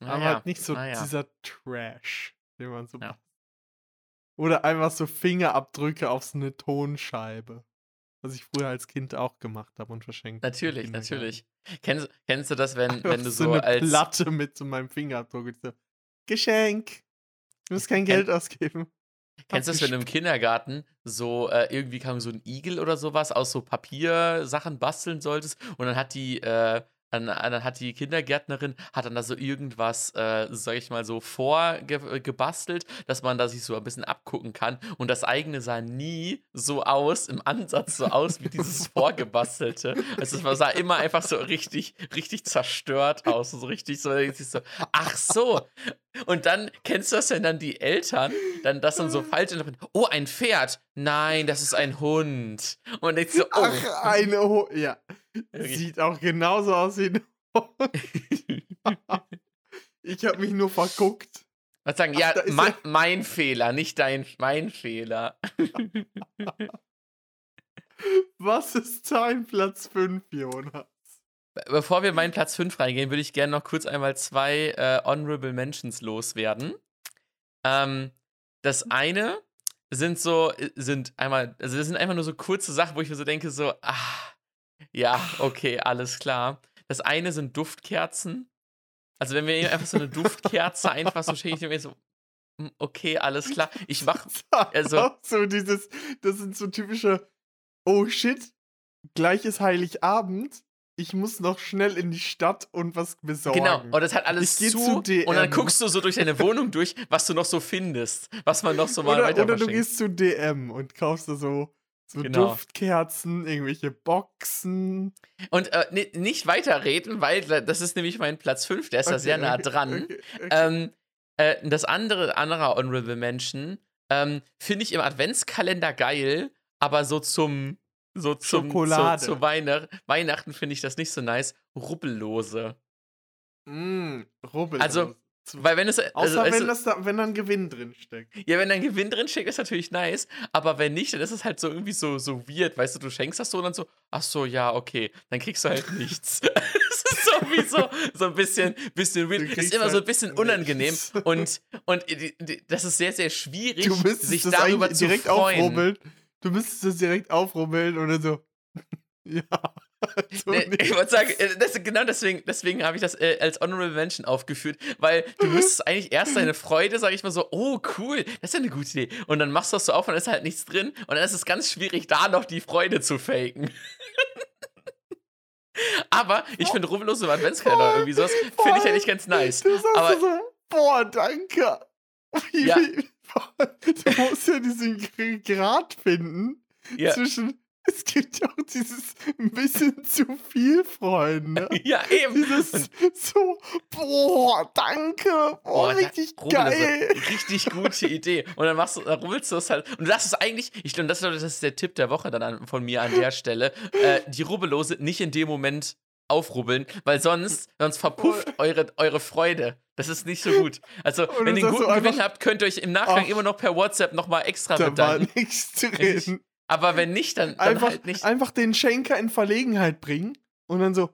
Ah, aber ja. halt nicht so Ah, ja. dieser Trash, den man so. Ja. Oder einfach so Fingerabdrücke auf so eine Tonscheibe. Was ich früher als Kind auch gemacht habe und verschenkt. Natürlich, natürlich. Kennst, kennst du das, wenn, wenn du so, eine als. Platte mit so meinem Fingerabdruck. und So, Geschenk. Du musst kein Geld ausgeben. Kennst du das, wenn du im Kindergarten so äh, irgendwie kam so ein Igel oder sowas aus so Papiersachen basteln solltest und dann hat die, äh, dann, dann hat die Kindergärtnerin, hat dann da so irgendwas, äh, sag ich mal, so vorgebastelt, dass man da sich so ein bisschen abgucken kann. Und das eigene sah nie so aus, im Ansatz so aus wie dieses vorgebastelte. Also es sah immer einfach so richtig, richtig zerstört aus. So richtig so, so, ach so. Und dann kennst du das, wenn dann die Eltern dann das dann so falsch interpretieren. Oh, ein Pferd. Nein, das ist ein Hund. Und ich so, oh. Ach, eine Hund. Ja. Sieht auch genauso aus wie ich habe mich nur verguckt. Was sagen, Ach, ja, mein, mein Fehler, nicht dein, mein Fehler. Was ist dein Platz 5, Jonas? Bevor wir meinen Platz 5 reingehen, würde ich gerne noch kurz einmal zwei äh, Honorable Mentions loswerden. Ähm, das eine sind so, äh, sind einmal, also das sind einfach nur so kurze Sachen, wo ich mir so denke, so, ah, ja, okay, alles klar. Das eine sind Duftkerzen. Also wenn wir einfach so eine Duftkerze einfach so schicken, ich mir so, hm, okay, alles klar. Ich mach, also- so dieses, das sind so typische, oh shit, gleich ist Heiligabend, ich muss noch schnell in die Stadt und was besorgen. Genau, und das hat alles Ich zu, zu DM. und dann guckst du so durch deine Wohnung durch, was du noch so findest, was man noch so mal oder, weiter oder du gehst zu DM und kaufst da so, so Genau. Duftkerzen, irgendwelche Boxen. Und äh, ni- nicht weiterreden, weil da- das ist nämlich mein Platz 5, der ist da Okay, sehr nah dran. Okay. Ähm, äh, das andere, anderer Honorable Mention, ähm, finde ich im Adventskalender geil, aber so zum, so zum, Schokolade. Zu, zu Weihnacht, Weihnachten finde ich das nicht so nice. Rubbellose. mm, rubbel. also, Weil wenn es, also, Außer weißt wenn, du, das da, wenn da ein Gewinn drin steckt. Ja, wenn da ein Gewinn drin steckt, ist natürlich nice. Aber wenn nicht, dann ist es halt so irgendwie so, so weird. Weißt du, du schenkst das so und dann so, ach so, ja, okay. Dann kriegst du halt nichts. Es ist so wie so, so ein bisschen, bisschen weird. Ist immer so ein halt bisschen unangenehm. nichts. Und, und die, die, das ist sehr, sehr schwierig, sich darüber zu direkt freuen. aufrubbeln. Du müsstest das direkt aufrubbeln und dann so. ja. So Nee, ich wollte sagen, äh, das, genau deswegen, deswegen habe ich das äh, als Honorable Mention aufgeführt, weil du müsstest eigentlich erst deine Freude, sag ich mal so, oh cool, das ist ja eine gute Idee. Und dann machst du das so auf und dann ist halt nichts drin und dann ist es ganz schwierig, da noch die Freude zu faken. Aber ich finde Rubbellose im Adventskalender irgendwie sowas, finde ich ja nicht ganz nice. Du sagst Aber so, boah, danke. Wie, Ja. wie, du musst ja diesen Gr- Grad finden ja, zwischen. Es gibt ja auch dieses ein bisschen zu viel Freuen, ne? ja, eben. Dieses Und- so, boah, danke, boah, Boah, da- richtig Rubbellose, geil. Richtig gute Idee. Und dann machst du, dann rubbelst du das halt. Und das ist eigentlich, ich glaube, das, ist- das ist der Tipp der Woche dann an, von mir an der Stelle. Äh, die Rubbellose nicht in dem Moment aufrubbeln, weil sonst, sonst verpufft eure, eure Freude. Das ist nicht so gut. Also, wenn ihr einen guten Gewinn habt, könnt ihr euch im Nachgang ach, immer noch per WhatsApp nochmal extra Da war bedanken. nichts zu Richtig. reden. Aber wenn nicht, dann, dann Einfach, halt nicht. einfach den Schenker in Verlegenheit bringen und dann so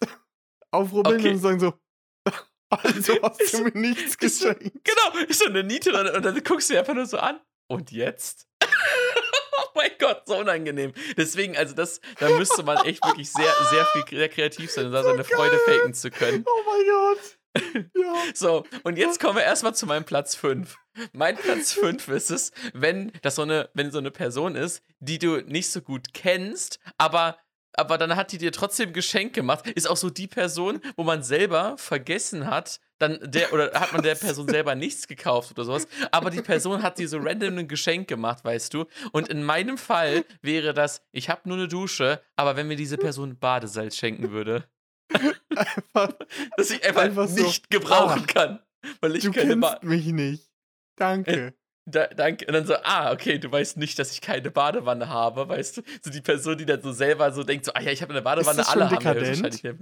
aufrubbeln Okay. und sagen so, also hast du mir nichts so- geschenkt. Genau, ist so eine Niete und dann, und dann guckst du einfach nur so an. Und jetzt? oh mein Gott, so unangenehm. Deswegen, also das, da müsste man echt wirklich sehr, sehr viel sehr kreativ sein, um da seine Freude faken zu können. Oh mein Gott. Ja. So, und jetzt kommen wir erstmal zu meinem Platz 5. Mein Platz 5 ist es, wenn das so eine, wenn so eine Person ist, die du nicht so gut kennst, aber, aber dann hat die dir trotzdem Geschenk gemacht, ist auch so die Person, wo man selber vergessen hat, dann der, oder hat man der Person selber nichts gekauft oder sowas, aber die Person hat dir so random ein Geschenk gemacht, weißt du? Und in meinem Fall wäre das, ich habe nur eine Dusche, aber wenn mir diese Person Badesalz schenken würde, Einfach, dass ich einfach, Einfach so, nicht gebrauchen ah, kann, weil ich du keine ba kennst mich nicht. Danke. Da, danke. Und dann so, ah, okay, du weißt nicht, dass ich keine Badewanne habe, weißt du? So die Person, die dann so selber so denkt, so, ah ja, ich habe eine Badewanne, das schon alle haben wahrscheinlich eine.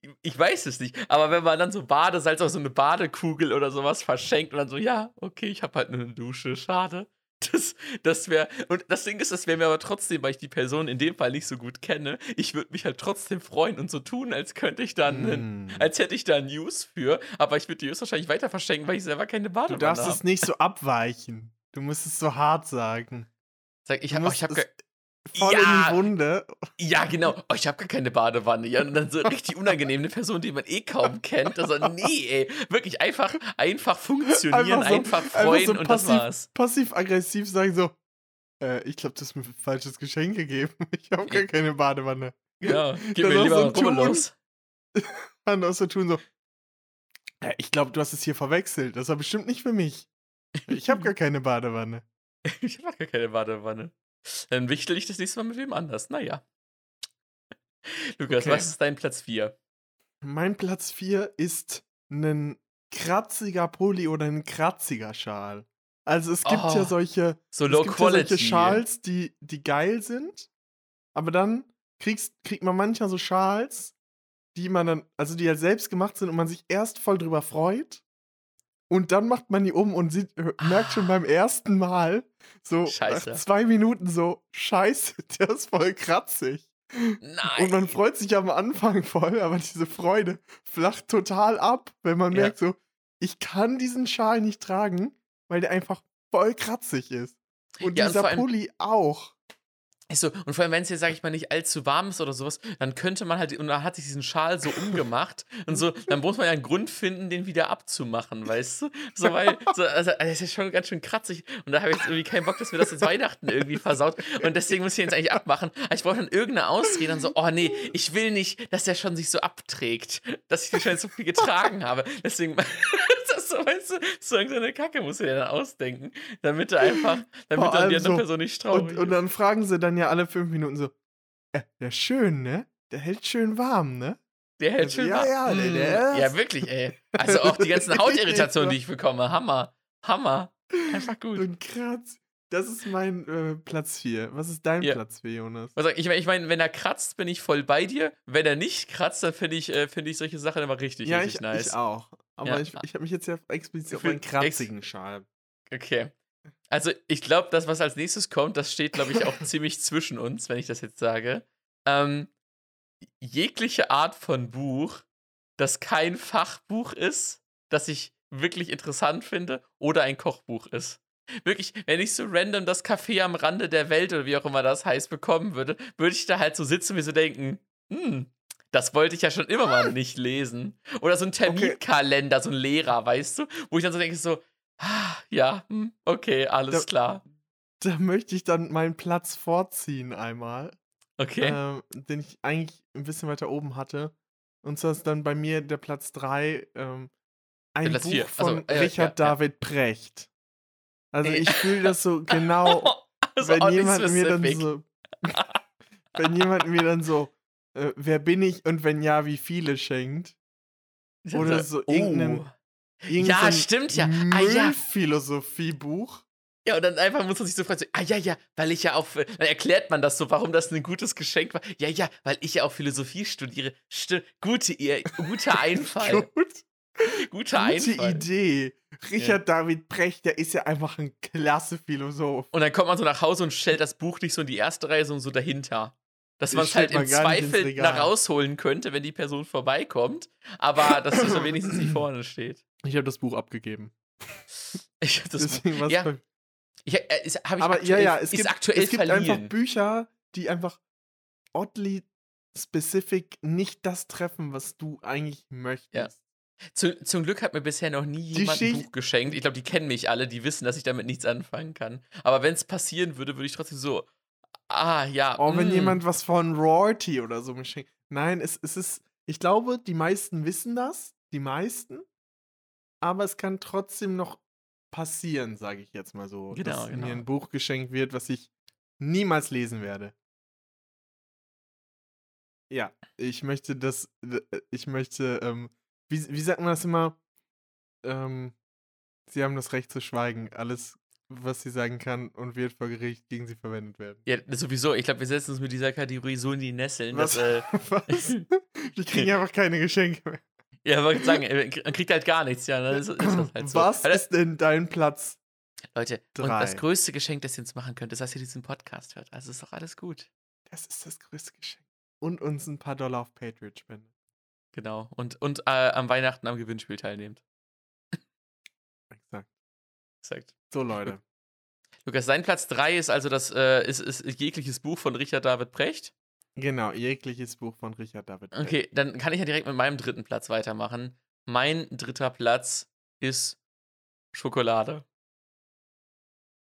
Ich- Ich weiß es nicht, aber wenn man dann so Badesalz auf so eine Badekugel oder sowas verschenkt und dann so, ja, okay, ich habe halt nur eine Dusche, schade. Das, das wäre, und das Ding ist, das wäre mir aber trotzdem, weil ich die Person in dem Fall nicht so gut kenne, ich würde mich halt trotzdem freuen und so tun, als könnte ich dann, einen- Mm. als hätte ich da News für, aber ich würde die News wahrscheinlich weiter verschenken, weil ich selber keine Du Badewanne darfst habe. es nicht so abweichen. Du musst es so hart sagen. Sag, ich Du habe musst ich hab voll Ja. in die Wunde. Ja, genau. Oh, ich habe gar keine Badewanne. Ja, und dann so richtig unangenehm, eine Person, die man eh kaum kennt. Also, nee, ey. Wirklich einfach, einfach funktionieren, einfach, so- freuen so und das passiv- war's. Passiv-aggressiv sagen so, äh, ich glaube, du hast mir ein falsches Geschenk gegeben. Ich habe gar keine Badewanne. Ja, gib Das mir lieber so ein. Rubbellos. Hand aus so tun, so. "Ja, ich glaube, du hast es hier verwechselt. Das war bestimmt nicht für mich. Ich habe gar keine Badewanne. ich habe gar keine Badewanne. Dann wichtel ich das nächste Mal mit wem anders. Naja. Lukas, Okay. was ist dein Platz 4? Mein Platz 4 ist ein kratziger Pulli oder ein kratziger Schal. Also es gibt ja Oh, solche, So es gibt ja solche. Schals, die, die geil sind, aber dann kriegst, kriegt man manchmal so Schals, die man dann, also die halt selbst gemacht sind und man sich erst voll drüber freut. Und dann macht man die um und sieht, merkt schon beim ersten Mal, so Scheiße. nach zwei Minuten so, scheiße, der ist voll kratzig. Nein. Und man freut sich am Anfang voll, aber diese Freude flacht total ab, wenn man Ja. merkt so, ich kann diesen Schal nicht tragen, weil der einfach voll kratzig ist. Und Ja, und dieser allem- Pulli auch. Ist so, und vor allem, wenn es jetzt, sag ich mal, nicht allzu warm ist oder sowas, dann könnte man halt, und dann hat sich diesen Schal so umgemacht und so, dann muss man ja einen Grund finden, den wieder abzumachen, weißt du? So, weil, so, also, das ist ja schon ganz schön kratzig und da habe ich irgendwie keinen Bock, dass mir das jetzt Weihnachten irgendwie versaut und deswegen muss ich jetzt eigentlich abmachen. Aber ich brauche dann irgendeine Ausrede, dann so, oh nee, ich will nicht, dass der schon sich so abträgt, dass ich den schon so viel getragen habe. Deswegen, so, weißt du, so irgendeine Kacke muss ich dir dann ausdenken, damit er einfach, damit dann die andere so- Person nicht traurig Und, und dann fragen sie dann ja alle fünf Minuten so, äh, der ist schön, ne? Der hält schön warm, ne? Der hält Also, schön ja, warm. ja, der- der ist- ja, wirklich, ey. Also auch die ganzen Hautirritationen, die ich bekomme. Hammer. Hammer. Einfach gut. Und kratz. Das ist mein äh, Platz 4. Was ist dein Ja. Platz 4, Jonas? Ich meine, ich mein, wenn er kratzt, bin ich voll bei dir. Wenn er nicht kratzt, dann finde ich, äh, find ich solche Sachen immer richtig, ja, richtig ich, nice. ich auch. Aber Ja. ich, ich habe mich jetzt ja explizit auf Für- einen kratzigen Schal. Okay. Also, ich glaube, das, was als nächstes kommt, das steht, glaube ich, auch ziemlich zwischen uns, wenn ich das jetzt sage. Ähm, jegliche Art von Buch, das kein Fachbuch ist, das ich wirklich interessant finde, oder ein Kochbuch ist. Wirklich, wenn ich so random das Café am Rande der Welt oder wie auch immer das heißt bekommen würde, würde ich da halt so sitzen und mir so denken, hm, das wollte ich ja schon immer mal nicht lesen. Oder so ein Terminkalender, so ein Lehrer, weißt du? Wo ich dann so denke, so, ah, ja, hm, okay, alles Da- klar. Da möchte ich dann meinen Platz vorziehen einmal, Okay. ähm, den ich eigentlich ein bisschen weiter oben hatte. Und zwar ist dann bei mir der Platz 3 ähm, ein Platz Buch vier. von Also, äh, Richard ja, ja. David Precht. Also ich fühle das so genau, Also wenn jemand mir dann so, wenn jemand mir dann so, äh, wer bin ich und wenn ja, wie viele schenkt. Oder so, oh. Irgend Ja, so ein stimmt ja. Ah, ja. Müllphilosophiebuch. Ja, und dann einfach muss man sich so fragen, so, ah ja, ja, weil ich ja auch, dann erklärt man das so, warum das ein gutes Geschenk war. Ja, ja, weil ich ja auch Philosophie studiere. Stimmt, gute, ihr- guter Einfall. Gut. guter Gute Einfall. Idee. Richard David Precht, der ist ja einfach ein klasse Philosoph. Und dann kommt man so nach Hause und stellt das Buch nicht so in die erste Reihe, sondern so dahinter. Dass Das man es halt im Zweifel da rausholen könnte, wenn die Person vorbeikommt. Aber dass es so wenigstens nicht vorne steht. Ich habe das Buch abgegeben. Ich hab das Deswegen war's ja, ich, äh, ist, ich Aber aktuell, ja, ja, es ist gibt, aktuell es gibt verliehen. einfach Bücher, die einfach oddly specific nicht das treffen, was du eigentlich möchtest. Zu, zum Glück hat mir bisher noch nie jemand ein Buch geschenkt. Ich glaube, die kennen mich alle, die wissen, dass ich damit nichts anfangen kann. Aber wenn es passieren würde, würde ich trotzdem so, ah, ja. Oh, wenn mm. jemand was von Rorty oder so mir schenkt. Nein, es, es ist, ich glaube, die meisten wissen das, die meisten. Aber es kann trotzdem noch passieren, sage ich jetzt mal so, Genau, dass genau. mir ein Buch geschenkt wird, was ich niemals lesen werde. Ja, ich möchte das, äh, ich möchte, ähm, wie, wie sagt man das immer? Ähm, sie haben das Recht zu schweigen. Alles, was sie sagen kann und wird vor Gericht gegen sie verwendet werden. Ja, sowieso. Ich glaube, wir setzen uns mit dieser Kategorie so in die Nesseln. Was? Dass, äh, Was? Die kriegen einfach keine Geschenke mehr. ja, wollte sagen, äh, man kriegt halt gar nichts. Ja, dann ist, ist das halt so. Was ist denn dein Platz? Leute, und drei? das größte Geschenk, das ihr uns machen könnt, ist, dass ihr diesen Podcast hört. Also ist doch alles gut. Das ist das größte Geschenk. Und uns ein paar Dollar auf Patreon spenden. Genau. Und, und äh, am Weihnachten am Gewinnspiel teilnehmt. Exakt. So, Leute. Lukas, sein Platz 3 ist also das äh, ist, ist jegliches Buch von Richard David Precht. Genau, jegliches Buch von Richard David. Precht. Okay, dann kann ich ja direkt mit meinem dritten Platz weitermachen. Mein dritter Platz ist Schokolade.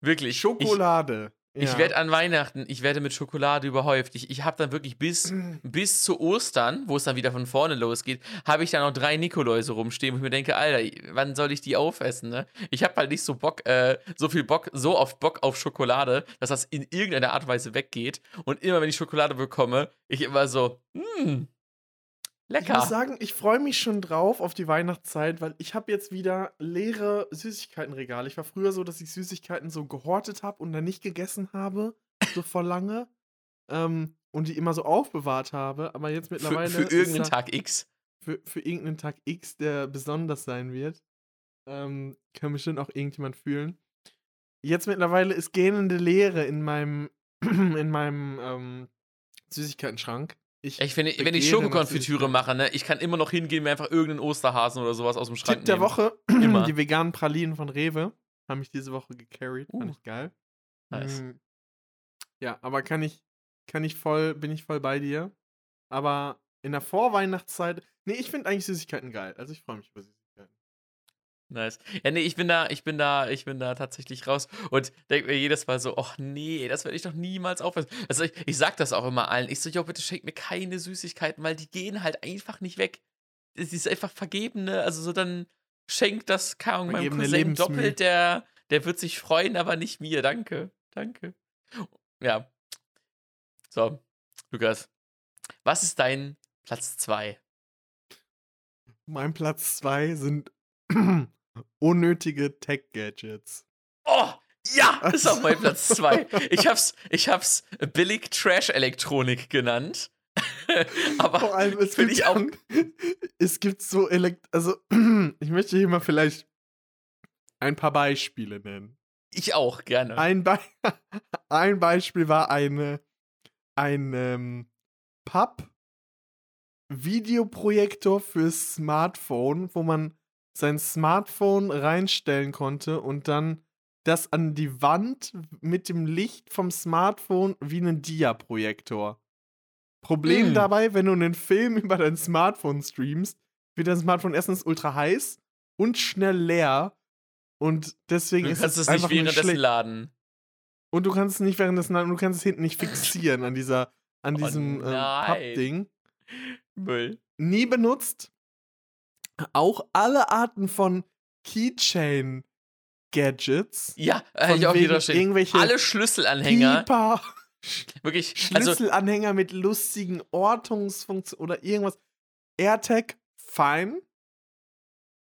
Wirklich. Schokolade. Ich Ja. werde an Weihnachten, ich werde mit Schokolade überhäuft. Ich, ich habe dann wirklich bis, bis zu Ostern, wo es dann wieder von vorne losgeht, habe ich dann noch drei Nikoläuse rumstehen, wo ich mir denke, Alter, wann soll ich die aufessen, ne? Ich habe halt nicht so Bock, äh, so viel Bock, so oft Bock auf Schokolade, dass das in irgendeiner Art und Weise weggeht. Und immer wenn ich Schokolade bekomme, ich immer so, hm, Ich lecker. muss sagen, ich freue mich schon drauf auf die Weihnachtszeit, weil ich habe jetzt wieder leere Süßigkeitenregale. Ich war früher so, dass ich Süßigkeiten so gehortet habe und dann nicht gegessen habe, so vor lange. Ähm, und die immer so aufbewahrt habe. Aber jetzt für, mittlerweile. für ist irgendeinen da- Tag X. Für, für irgendeinen Tag X, der besonders sein wird. Ähm, kann bestimmt auch irgendjemand fühlen. Jetzt mittlerweile ist gähnende Leere in meinem, in meinem ähm, Süßigkeitenschrank. Ich, Ich finde, wenn ich Schokokonfitüre mache, ne, ich kann immer noch hingehen, mir einfach irgendeinen Osterhasen oder sowas aus dem Schrank Tipp der nehmen. Woche: Immer. Die veganen Pralinen von Rewe haben mich diese Woche gecarried. Fand Uh. ich geil. Nice. Mm, Ja, aber kann ich, kann ich voll, bin ich voll bei dir. Aber in der Vorweihnachtszeit, nee, ich finde eigentlich Süßigkeiten geil. Also ich freue mich über Süßigkeiten. Nice. Ja, nee, ich bin da, ich bin da, ich bin da tatsächlich raus und denke mir jedes Mal so, ach nee, das werde ich doch niemals aufessen. Also ich, ich sag das auch immer allen. Ich so, jo, bitte schenkt mir keine Süßigkeiten, weil die gehen halt einfach nicht weg. Es ist einfach vergebene, also so dann schenkt das, Ahnung, meinem Cousin doppelt, der, der wird sich freuen, aber nicht mir. Danke, danke. Ja. So, Lukas, was ist dein Platz 2? Mein Platz zwei sind unnötige Tech-Gadgets. Oh, ja, ist auch mein Platz 2. Ich hab's, ich hab's billig Trash-Elektronik genannt. Vor Aber allem, es gibt, ich auch- auch, es gibt so elekt also ich möchte hier mal vielleicht ein paar Beispiele nennen. ich auch gerne. Ein, Be ein Beispiel war eine ein ähm, Pub Videoprojektor fürs Smartphone, wo man sein Smartphone reinstellen konnte und dann das an die Wand mit dem Licht vom Smartphone wie einen Dia-Projektor. Problem Mm. dabei, wenn du einen Film über dein Smartphone streamst, wird dein Smartphone erstens ultra heiß und schnell leer. Und deswegen Du ist kannst es es nicht einfach währenddessen schlecht. laden. Und du kannst es nicht währenddessen, du kannst es hinten nicht fixieren an dieser, an Oh diesem nein. Pappding. Müll. Nie benutzt. Auch alle Arten von Keychain-Gadgets. Ja, hätte ich auch wegen stehen. Alle Schlüsselanhänger. Pieper, Wirklich, also Schlüsselanhänger mit lustigen Ortungsfunktionen oder irgendwas. AirTag, fein.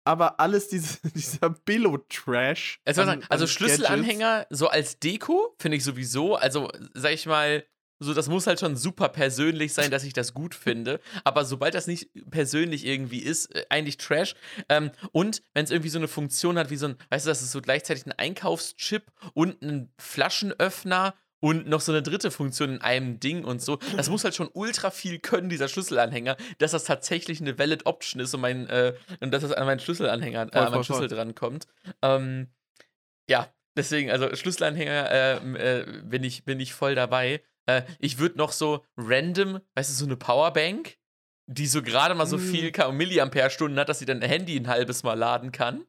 Aber alles diese, dieser Billo-Trash. Also an Schlüsselanhänger so als Deko finde ich sowieso, also sag ich mal, so das muss halt schon super persönlich sein, dass ich das gut finde, aber sobald das nicht persönlich irgendwie ist, äh, eigentlich Trash. Ähm, und wenn es irgendwie so eine Funktion hat wie so ein, weißt du, das ist so gleichzeitig ein Einkaufschip und ein Flaschenöffner und noch so eine dritte Funktion in einem Ding und so. Das muss halt schon ultra viel können, dieser Schlüsselanhänger, dass das tatsächlich eine valid Option ist und, mein, äh, und dass das an meinen Schlüsselanhänger, äh, an meinen Schlüssel drankommt. Ähm, ja, deswegen, also Schlüsselanhänger äh, äh, bin, ich, bin ich voll dabei. Äh, ich würde noch so random, weißt du, so eine Powerbank, die so gerade mal so Mm. viel Ka- Milliampere-Stunden hat, dass sie dein Handy ein halbes Mal laden kann.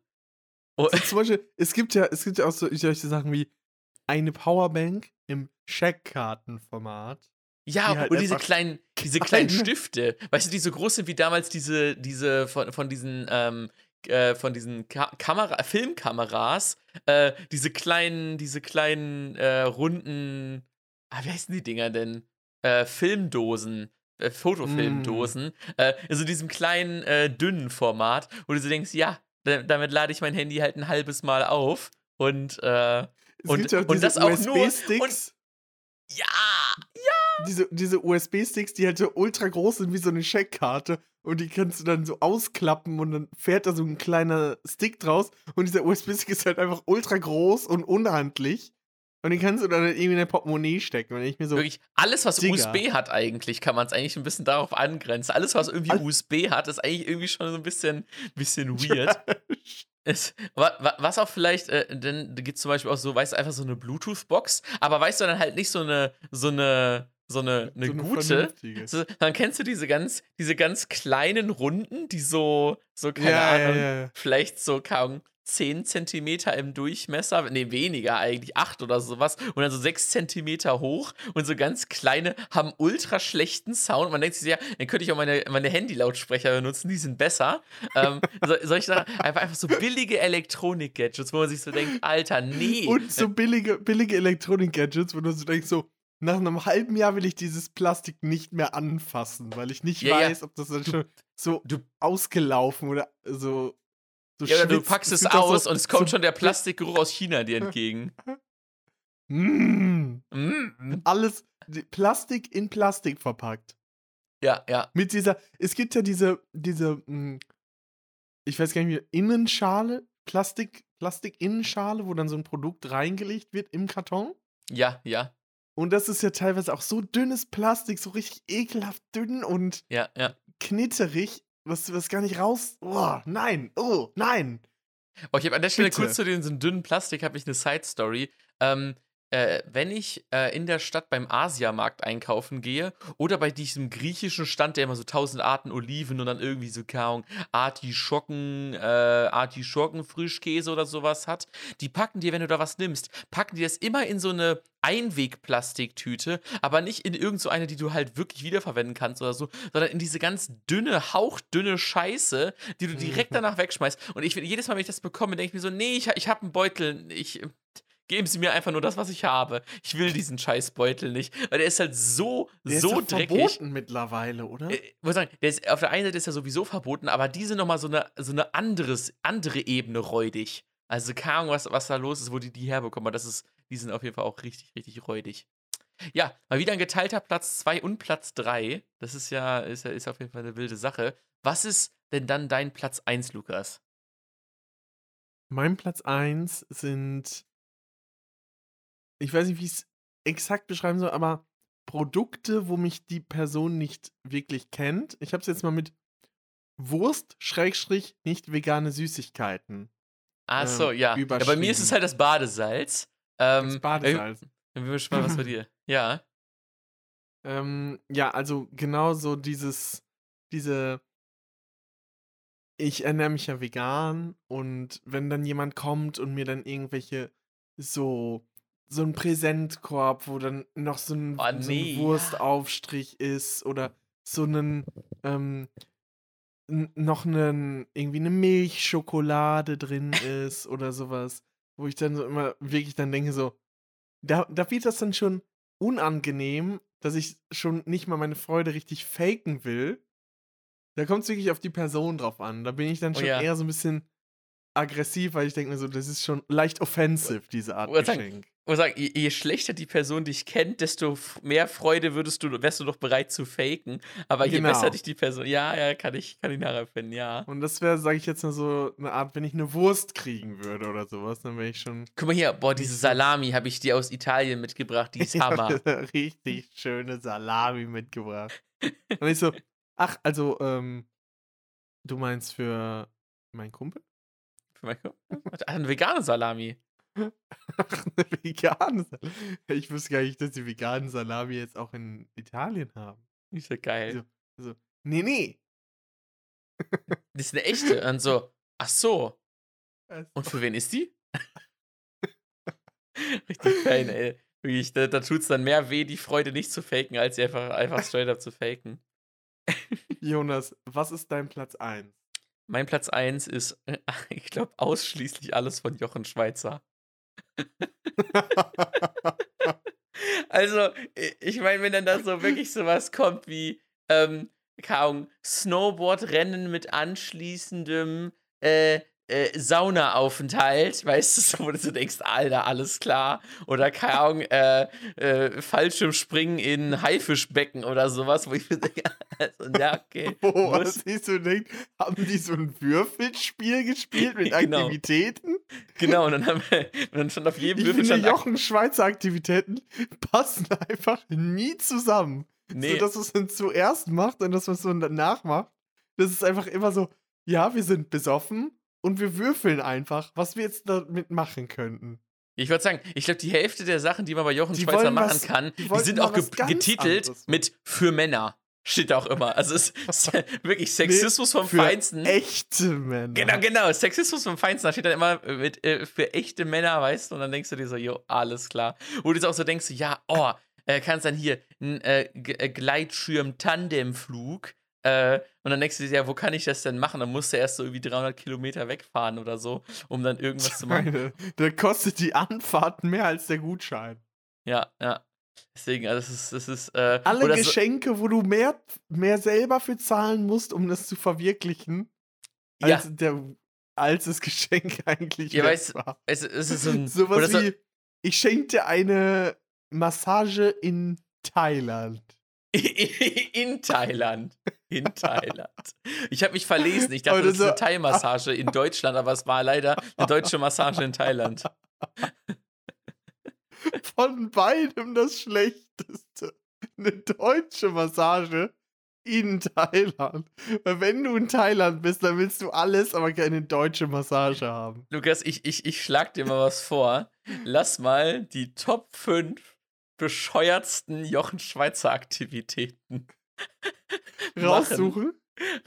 Oh, So, zum Beispiel, es gibt ja, es gibt ja auch so solche Sachen wie eine Powerbank im Checkkartenformat. ja, die halt und diese kleinen, diese kleinen kleine- Stifte, weißt du, die so groß sind wie damals diese, diese von, von diesen, ähm, äh, von diesen Ka Kamera Filmkameras, äh, diese kleinen, diese kleinen äh, runden, ah, wie heißen die Dinger denn? Äh, Filmdosen, äh, Fotofilmdosen, äh, also diesem kleinen, äh, dünnen Format, wo du so denkst, ja, da, damit lade ich mein Handy halt ein halbes Mal auf und äh, Und- ja und das auch nur- USB-Sticks. ja, Diese, diese USB-Sticks, die halt so ultra groß sind wie so eine Checkkarte. Und die kannst du dann so ausklappen und dann fährt da so ein kleiner Stick draus. Und dieser USB-Stick ist halt einfach ultra groß und unhandlich. Und den kannst du dann halt irgendwie in dein Portemonnaie stecken. Und ich mir so, Wirklich, alles, was Digga. USB hat, eigentlich, kann man es eigentlich ein bisschen darauf angrenzen. Alles, was irgendwie All- USB hat, ist eigentlich irgendwie schon so ein bisschen, bisschen weird. es, wa, wa, was auch vielleicht, äh, denn da gibt es zum Beispiel auch so, weißt du, einfach so eine Bluetooth-Box, aber weißt du dann halt nicht so eine, so eine, so eine, eine So eine gute. So, dann kennst du diese ganz, diese ganz kleinen Runden, die so, so keine ja, Ahnung, ja, ja. vielleicht so kaum 10 Zentimeter im Durchmesser, nee, weniger eigentlich, 8 oder sowas, und dann so 6 Zentimeter hoch und so ganz kleine, haben ultra schlechten Sound. Man denkt sich, ja, dann könnte ich auch meine, meine Handy-Lautsprecher benutzen, die sind besser. ähm, so, solche Sachen, einfach, einfach so billige Elektronik-Gadgets, wo man sich so denkt, Alter, nee. Und so billige, billige Elektronik-Gadgets, wo du so denkst, so, nach einem halben Jahr will ich dieses Plastik nicht mehr anfassen, weil ich nicht Ja, ja. weiß, ob das dann schon so du- ausgelaufen oder so. So ja, du packst es aus so, und es kommt so, schon der Plastikgeruch aus China dir entgegen. Mm, Mm. alles Plastik in Plastik verpackt. Ja, ja. Mit dieser, es gibt ja diese, diese, mm, ich weiß gar nicht mehr, Innenschale, Plastik, Plastik-Innenschale, wo dann so ein Produkt reingelegt wird im Karton. Ja, ja, Und das ist ja teilweise auch so dünnes Plastik, so richtig ekelhaft dünn und ja, ja. knitterig, was, was gar nicht raus. Oh, nein, oh, nein. Oh, ich habe an der Stelle Bitte. kurz zu diesem dünnen Plastik habe ich eine Side Story. Ähm, äh, wenn ich äh, in der Stadt beim Asiamarkt einkaufen gehe oder bei diesem griechischen Stand, der immer so tausend Arten Oliven und dann irgendwie so Kaung, Artischocken, äh, Artischocken Frischkäse oder sowas hat, die packen dir, wenn du da was nimmst, packen die das immer in so eine Einwegplastiktüte, aber nicht in irgend so eine, die du halt wirklich wiederverwenden kannst oder so, sondern in diese ganz dünne, hauchdünne Scheiße, die du direkt danach wegschmeißt. Und ich jedes Mal, wenn ich das bekomme, denke ich mir so, nee, ich, ich habe einen Beutel, ich geben Sie mir einfach nur das, was ich habe. Ich will diesen Scheißbeutel nicht, weil der ist halt so Der so ist doch dreckig. verboten mittlerweile, oder? Äh, Ich muss sagen, der ist, auf der einen Seite ist er sowieso verboten, aber diese nochmal so eine, so eine anderes, andere Ebene räudig. Also keine Ahnung, was, was da los ist, wo die die herbekommen. Aber das ist, die sind auf jeden Fall auch richtig, richtig räudig. Ja, mal wieder ein geteilter Platz 2 und Platz 3. Das ist ja, ist ja, ist auf jeden Fall eine wilde Sache. Was ist denn dann dein Platz 1, Lukas? Mein Platz 1 sind, ich weiß nicht, wie ich es exakt beschreiben soll, aber Produkte, wo mich die Person nicht wirklich kennt. Ich habe es jetzt mal mit Wurst, Schrägstrich, nicht vegane Süßigkeiten. Ach ähm, so, ja. ja. Bei mir ist es halt das Badesalz. Ähm, Das Badesalz. Dann bin ich gespannt, was bei dir. Ja. Ähm, ja, also genau so dieses, diese, ich ernähre mich ja vegan und wenn dann jemand kommt und mir dann irgendwelche so, so ein Präsentkorb, wo dann noch so ein, Oh, so nee, ein ja. Wurstaufstrich ist oder so einen, ähm, noch einen, irgendwie eine Milchschokolade drin ist oder sowas, wo ich dann so immer wirklich dann denke so, da, da wird das dann schon unangenehm, dass ich schon nicht mal meine Freude richtig faken will. Da kommt es wirklich auf die Person drauf an. Da bin ich dann Oh schon ja. eher so ein bisschen aggressiv, weil ich denke mir so, das ist schon leicht offensive, diese Art sagen, Geschenk. Ich muss sagen, je, je schlechter die Person dich kennt, desto mehr Freude würdest du, wärst du doch bereit zu faken. Aber je Genau. besser dich die Person. Ja, ja, kann ich, kann ich nachempfinden, ja. Und das wäre, sage ich jetzt mal so, eine Art, wenn ich eine Wurst kriegen würde oder sowas, dann wäre ich schon Guck mal hier, boah, diese Salami habe ich dir aus Italien mitgebracht, die ist Hammer. richtig schöne Salami mitgebracht. Und ich so, ach, also, ähm, du meinst für meinen Kumpel? Eine vegane Salami. Ach, eine vegane Salami. Ich wusste gar nicht, dass die veganen Salami jetzt auch in Italien haben. Ist ja geil. Also, nee, nee. Das ist eine echte. Und so, ach so. Also, Und für wen ist die? Richtig fein, ey. Wirklich, da, da tut es dann mehr weh, die Freude nicht zu faken, als sie einfach, einfach straight up zu faken. Jonas, was ist dein Platz 1? Mein Platz 1 ist, ich glaube, ausschließlich alles von Jochen Schweizer. Also, ich meine, wenn dann da so wirklich sowas kommt wie, ähm, keine Ahnung, Snowboardrennen mit anschließendem äh, äh, Saunaaufenthalt, weißt du, so, wo du denkst, Alter, alles klar. Oder keine Ahnung, äh, äh, Fallschirmspringen in Haifischbecken oder sowas, wo ich mir denke, also, ja, okay. Wo muss- was ich so denke, haben die so ein Würfelspiel gespielt mit Genau. Aktivitäten? Genau, und dann haben wir, und dann stand auf jedem Ich Würfel finde, Jochen Schweizer Aktivitäten passen einfach nie zusammen. Nee, So, dass man es dann zuerst macht und dass man es so danach macht. Das ist einfach immer so, ja, wir sind besoffen und wir würfeln einfach, was wir jetzt damit machen könnten. Ich würde sagen, ich glaube, die Hälfte der Sachen, die man bei Jochen Die Schweizer machen was- kann, die die, sind auch ge getitelt mit für Männer. Steht auch immer. Also es ist wirklich Sexismus vom Für Feinsten. Echte Männer. Genau, genau. Sexismus vom Feinsten. Da steht dann immer mit, äh, für echte Männer, weißt du? Und dann denkst du dir so, jo, alles klar. Wo du jetzt auch so denkst, ja, oh, äh, kannst dann hier einen äh, äh, Gleitschirm-Tandemflug. Äh, und dann denkst du dir, ja, wo kann ich das denn machen? Dann musst du erst so irgendwie 300 Kilometer wegfahren oder so, um dann irgendwas zu machen. Da kostet die Anfahrt mehr als der Gutschein. Ja, ja. Deswegen, also es ist, es ist, äh, Alle oder so- Geschenke, wo du mehr, mehr selber für zahlen musst, um das zu verwirklichen, Ja. als, der, als das Geschenk eigentlich Ja, weißt- war. es, es ist so ein. Sowas oder so, wie, ich schenke dir eine Massage in Thailand. In Thailand. In Thailand. Ich habe mich verlesen. Ich dachte, das ist eine Thai-Massage in Deutschland, aber es war leider eine deutsche Massage in Thailand. Von beidem das Schlechteste. Eine deutsche Massage in Thailand. Weil wenn du in Thailand bist, dann willst du alles, aber keine deutsche Massage haben. Lukas, ich, ich, ich schlag dir mal was vor. Lass mal die Top 5 bescheuertsten Jochen Schweizer Aktivitäten. Raussuchen.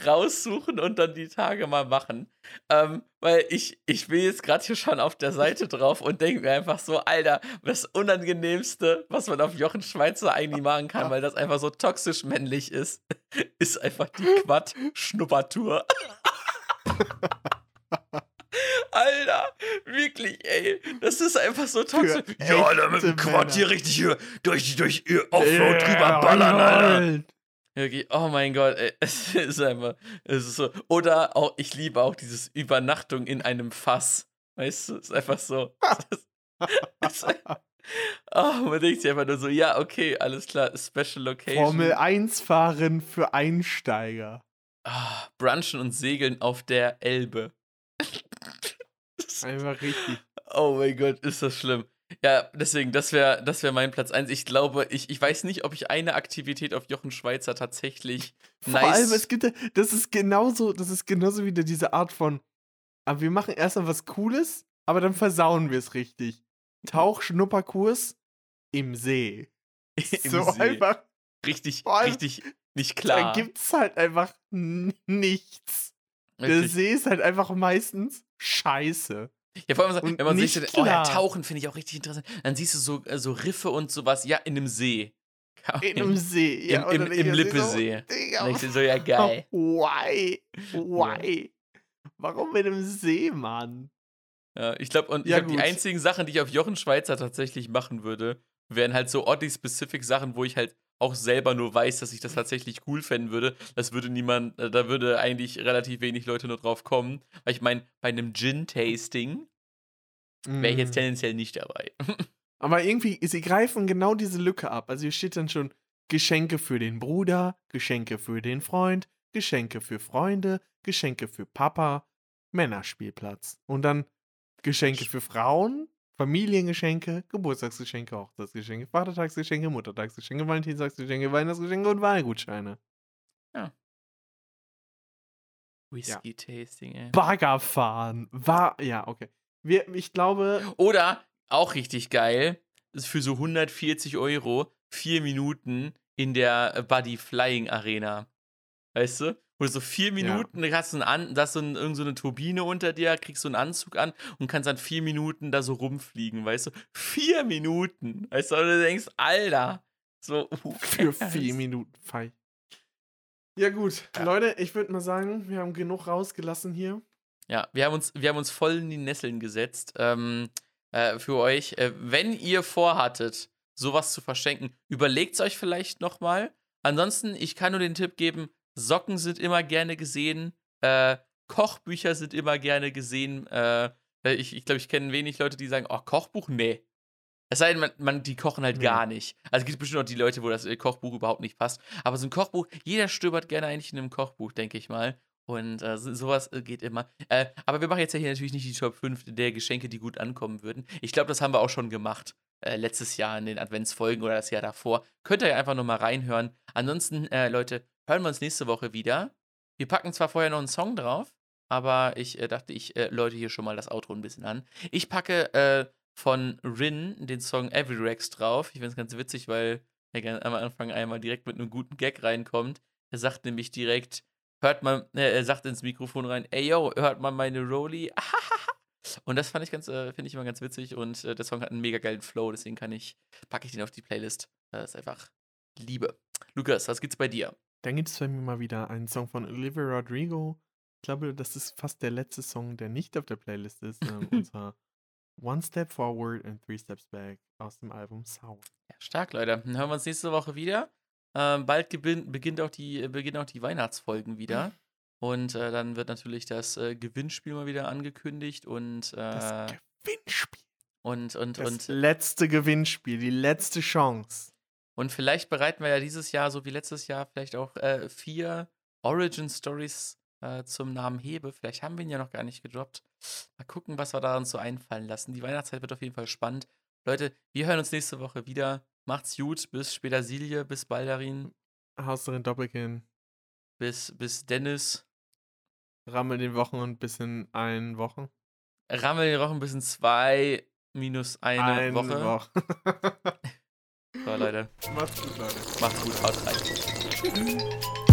raussuchen und dann die Tage mal machen. Ähm, weil ich, ich bin jetzt gerade hier schon auf der Seite drauf und denke mir einfach so, Alter, das Unangenehmste, was man auf Jochen Schweizer eigentlich machen kann, weil das einfach so toxisch männlich ist, ist einfach die Quad-Schnuppertour. Alter, wirklich, ey. Das ist einfach so toxisch. Ja, Alter, mit dem Quad hier richtig durch, durch Offroad drüber ballern, Alter. Wirklich, oh mein Gott, ey, es ist einfach, es ist so. Oder auch, ich liebe auch dieses Übernachtung in einem Fass. Weißt du, es ist einfach so. Ist, oh, man denkt sich einfach nur so, ja, okay, alles klar, Special Location. Formel 1 fahren für Einsteiger. Ah, Brunchen und Segeln auf der Elbe. Einfach richtig. Oh mein Gott, ist das schlimm. Ja, deswegen, das wäre das wär mein Platz 1. Ich glaube, ich, ich weiß nicht, ob ich eine Aktivität auf Jochen Schweizer tatsächlich Vor nice. allem, es gibt, das ist genauso, das ist genauso wieder diese Art von, aber wir machen erstmal was Cooles, aber dann versauen wir es richtig. Tauchschnupperkurs im See. Im so See. einfach, richtig, Vor richtig nicht da klar. gibt's halt einfach nichts. Der Richtig. See ist halt einfach meistens scheiße. Ja, vor allem, so, wenn man sich so, oh ja. Tauchen finde ich auch richtig interessant. Dann siehst du so, äh, so Riffe und sowas, ja, in einem See. In einem See. im- Ja, im- im ich mir Lippesee. So, du so, ja, geil. Why? Why? Warum in einem See, Mann? Ja, ich glaube, und ich Ja, glaube, die gut. einzigen Sachen, die ich auf Jochen Schweizer tatsächlich machen würde, wären halt so oddly-specific Sachen, wo ich halt auch selber nur weiß, dass ich das tatsächlich cool fänden würde. Das würde niemand, äh, da würde eigentlich relativ wenig Leute nur drauf kommen. Weil ich meine, bei einem Gin-Tasting wäre ich jetzt Mm. tendenziell nicht dabei. Aber irgendwie, sie greifen genau diese Lücke ab. Also hier steht dann schon Geschenke für den Bruder, Geschenke für den Freund, Geschenke für Freunde, Geschenke für Papa, Männerspielplatz. Und dann Geschenke für Frauen, Familiengeschenke, Geburtstagsgeschenke, Hochzeitsgeschenke, Vatertagsgeschenke, Muttertagsgeschenke, Valentinstagsgeschenke, Weihnachtsgeschenke und Wahlgutscheine. Whisky-Tasting, ey. Bagger fahren. War, ja, okay. Wir, ich glaube, Oder, auch richtig geil, ist für so 140 Euro vier Minuten in der äh, Buddy Flying Arena. Weißt du? Wo du so vier Minuten, da hast du, einen hast du ein, irgend so eine Turbine unter dir, kriegst so einen Anzug an und kannst dann vier Minuten da so rumfliegen, weißt du? Vier Minuten! Weißt du, und du denkst, Alter, so, uh, für vier Minuten fei. Ja, gut. Leute, ich würde mal sagen, wir haben genug rausgelassen hier. Ja, wir haben uns, wir haben uns voll in die Nesseln gesetzt. Ähm, äh, für euch. Äh, wenn ihr vorhattet, sowas zu verschenken, überlegt es euch vielleicht nochmal. Ansonsten, ich kann nur den Tipp geben: Socken sind immer gerne gesehen, äh, Kochbücher sind immer gerne gesehen. Äh, ich ich glaube, ich kenne wenig Leute, die sagen: Oh, Kochbuch? Nee. Es sei denn, man, man, die kochen halt Nee. gar nicht. Also es gibt bestimmt auch die Leute, wo das äh, Kochbuch überhaupt nicht passt. Aber so ein Kochbuch, jeder stöbert gerne eigentlich in einem Kochbuch, denke ich mal. Und äh, so- sowas äh, geht immer. Äh, aber wir machen jetzt ja hier natürlich nicht die Top 5 der Geschenke, die gut ankommen würden. Ich glaube, das haben wir auch schon gemacht. Äh, letztes Jahr in den Adventsfolgen oder das Jahr davor. Könnt ihr einfach nochmal reinhören. Ansonsten, äh, Leute, hören wir uns nächste Woche wieder. Wir packen zwar vorher noch einen Song drauf, aber ich äh, dachte, ich äh, läute hier schon mal das Outro ein bisschen an. Ich packe äh, von Rin den Song Every Rex drauf. Ich finde es ganz witzig, weil er am Anfang einmal direkt mit einem guten Gag reinkommt. Er sagt nämlich direkt, hört man, äh, er sagt ins Mikrofon rein, ey yo, hört man meine Rolli? Und das fand ich ganz, äh, finde ich immer ganz witzig und äh, der Song hat einen mega geilen Flow, deswegen kann ich, packe ich den auf die Playlist. Das ist einfach Liebe. Lukas, was gibt's bei dir? Dann gibt es bei mir mal wieder einen Song von Olivia Rodrigo. Ich glaube, das ist fast der letzte Song, der nicht auf der Playlist ist. Ähm, unser One Step Forward and Three Steps Back aus dem Album Sour. Ja, stark, Leute. Dann hören wir uns nächste Woche wieder. Ähm, bald beginnt auch die, äh, beginnen auch die Weihnachtsfolgen wieder. Und äh, dann wird natürlich das äh, Gewinnspiel mal wieder angekündigt und, Das äh, Gewinnspiel. und, und, Das und, letzte Gewinnspiel, die letzte Chance. Und vielleicht bereiten wir ja dieses Jahr, so wie letztes Jahr, vielleicht auch äh, vier Origin Stories äh, zum Namen Hebe. Vielleicht haben wir ihn ja noch gar nicht gedroppt. Mal gucken, was wir da uns so einfallen lassen. Die Weihnachtszeit wird auf jeden Fall spannend. Leute, wir hören uns nächste Woche wieder. Macht's gut. Bis später Silje, bis Baldarin, Hauserin Doppelkin. bis, bis Dennis. Rammel den Wochen und bis in ein Wochen. Rammel die Wochen bis in zwei minus eine, Woche. Woche. So, Leute, Macht's gut, Leute. macht's gut, haut rein. Tschüss.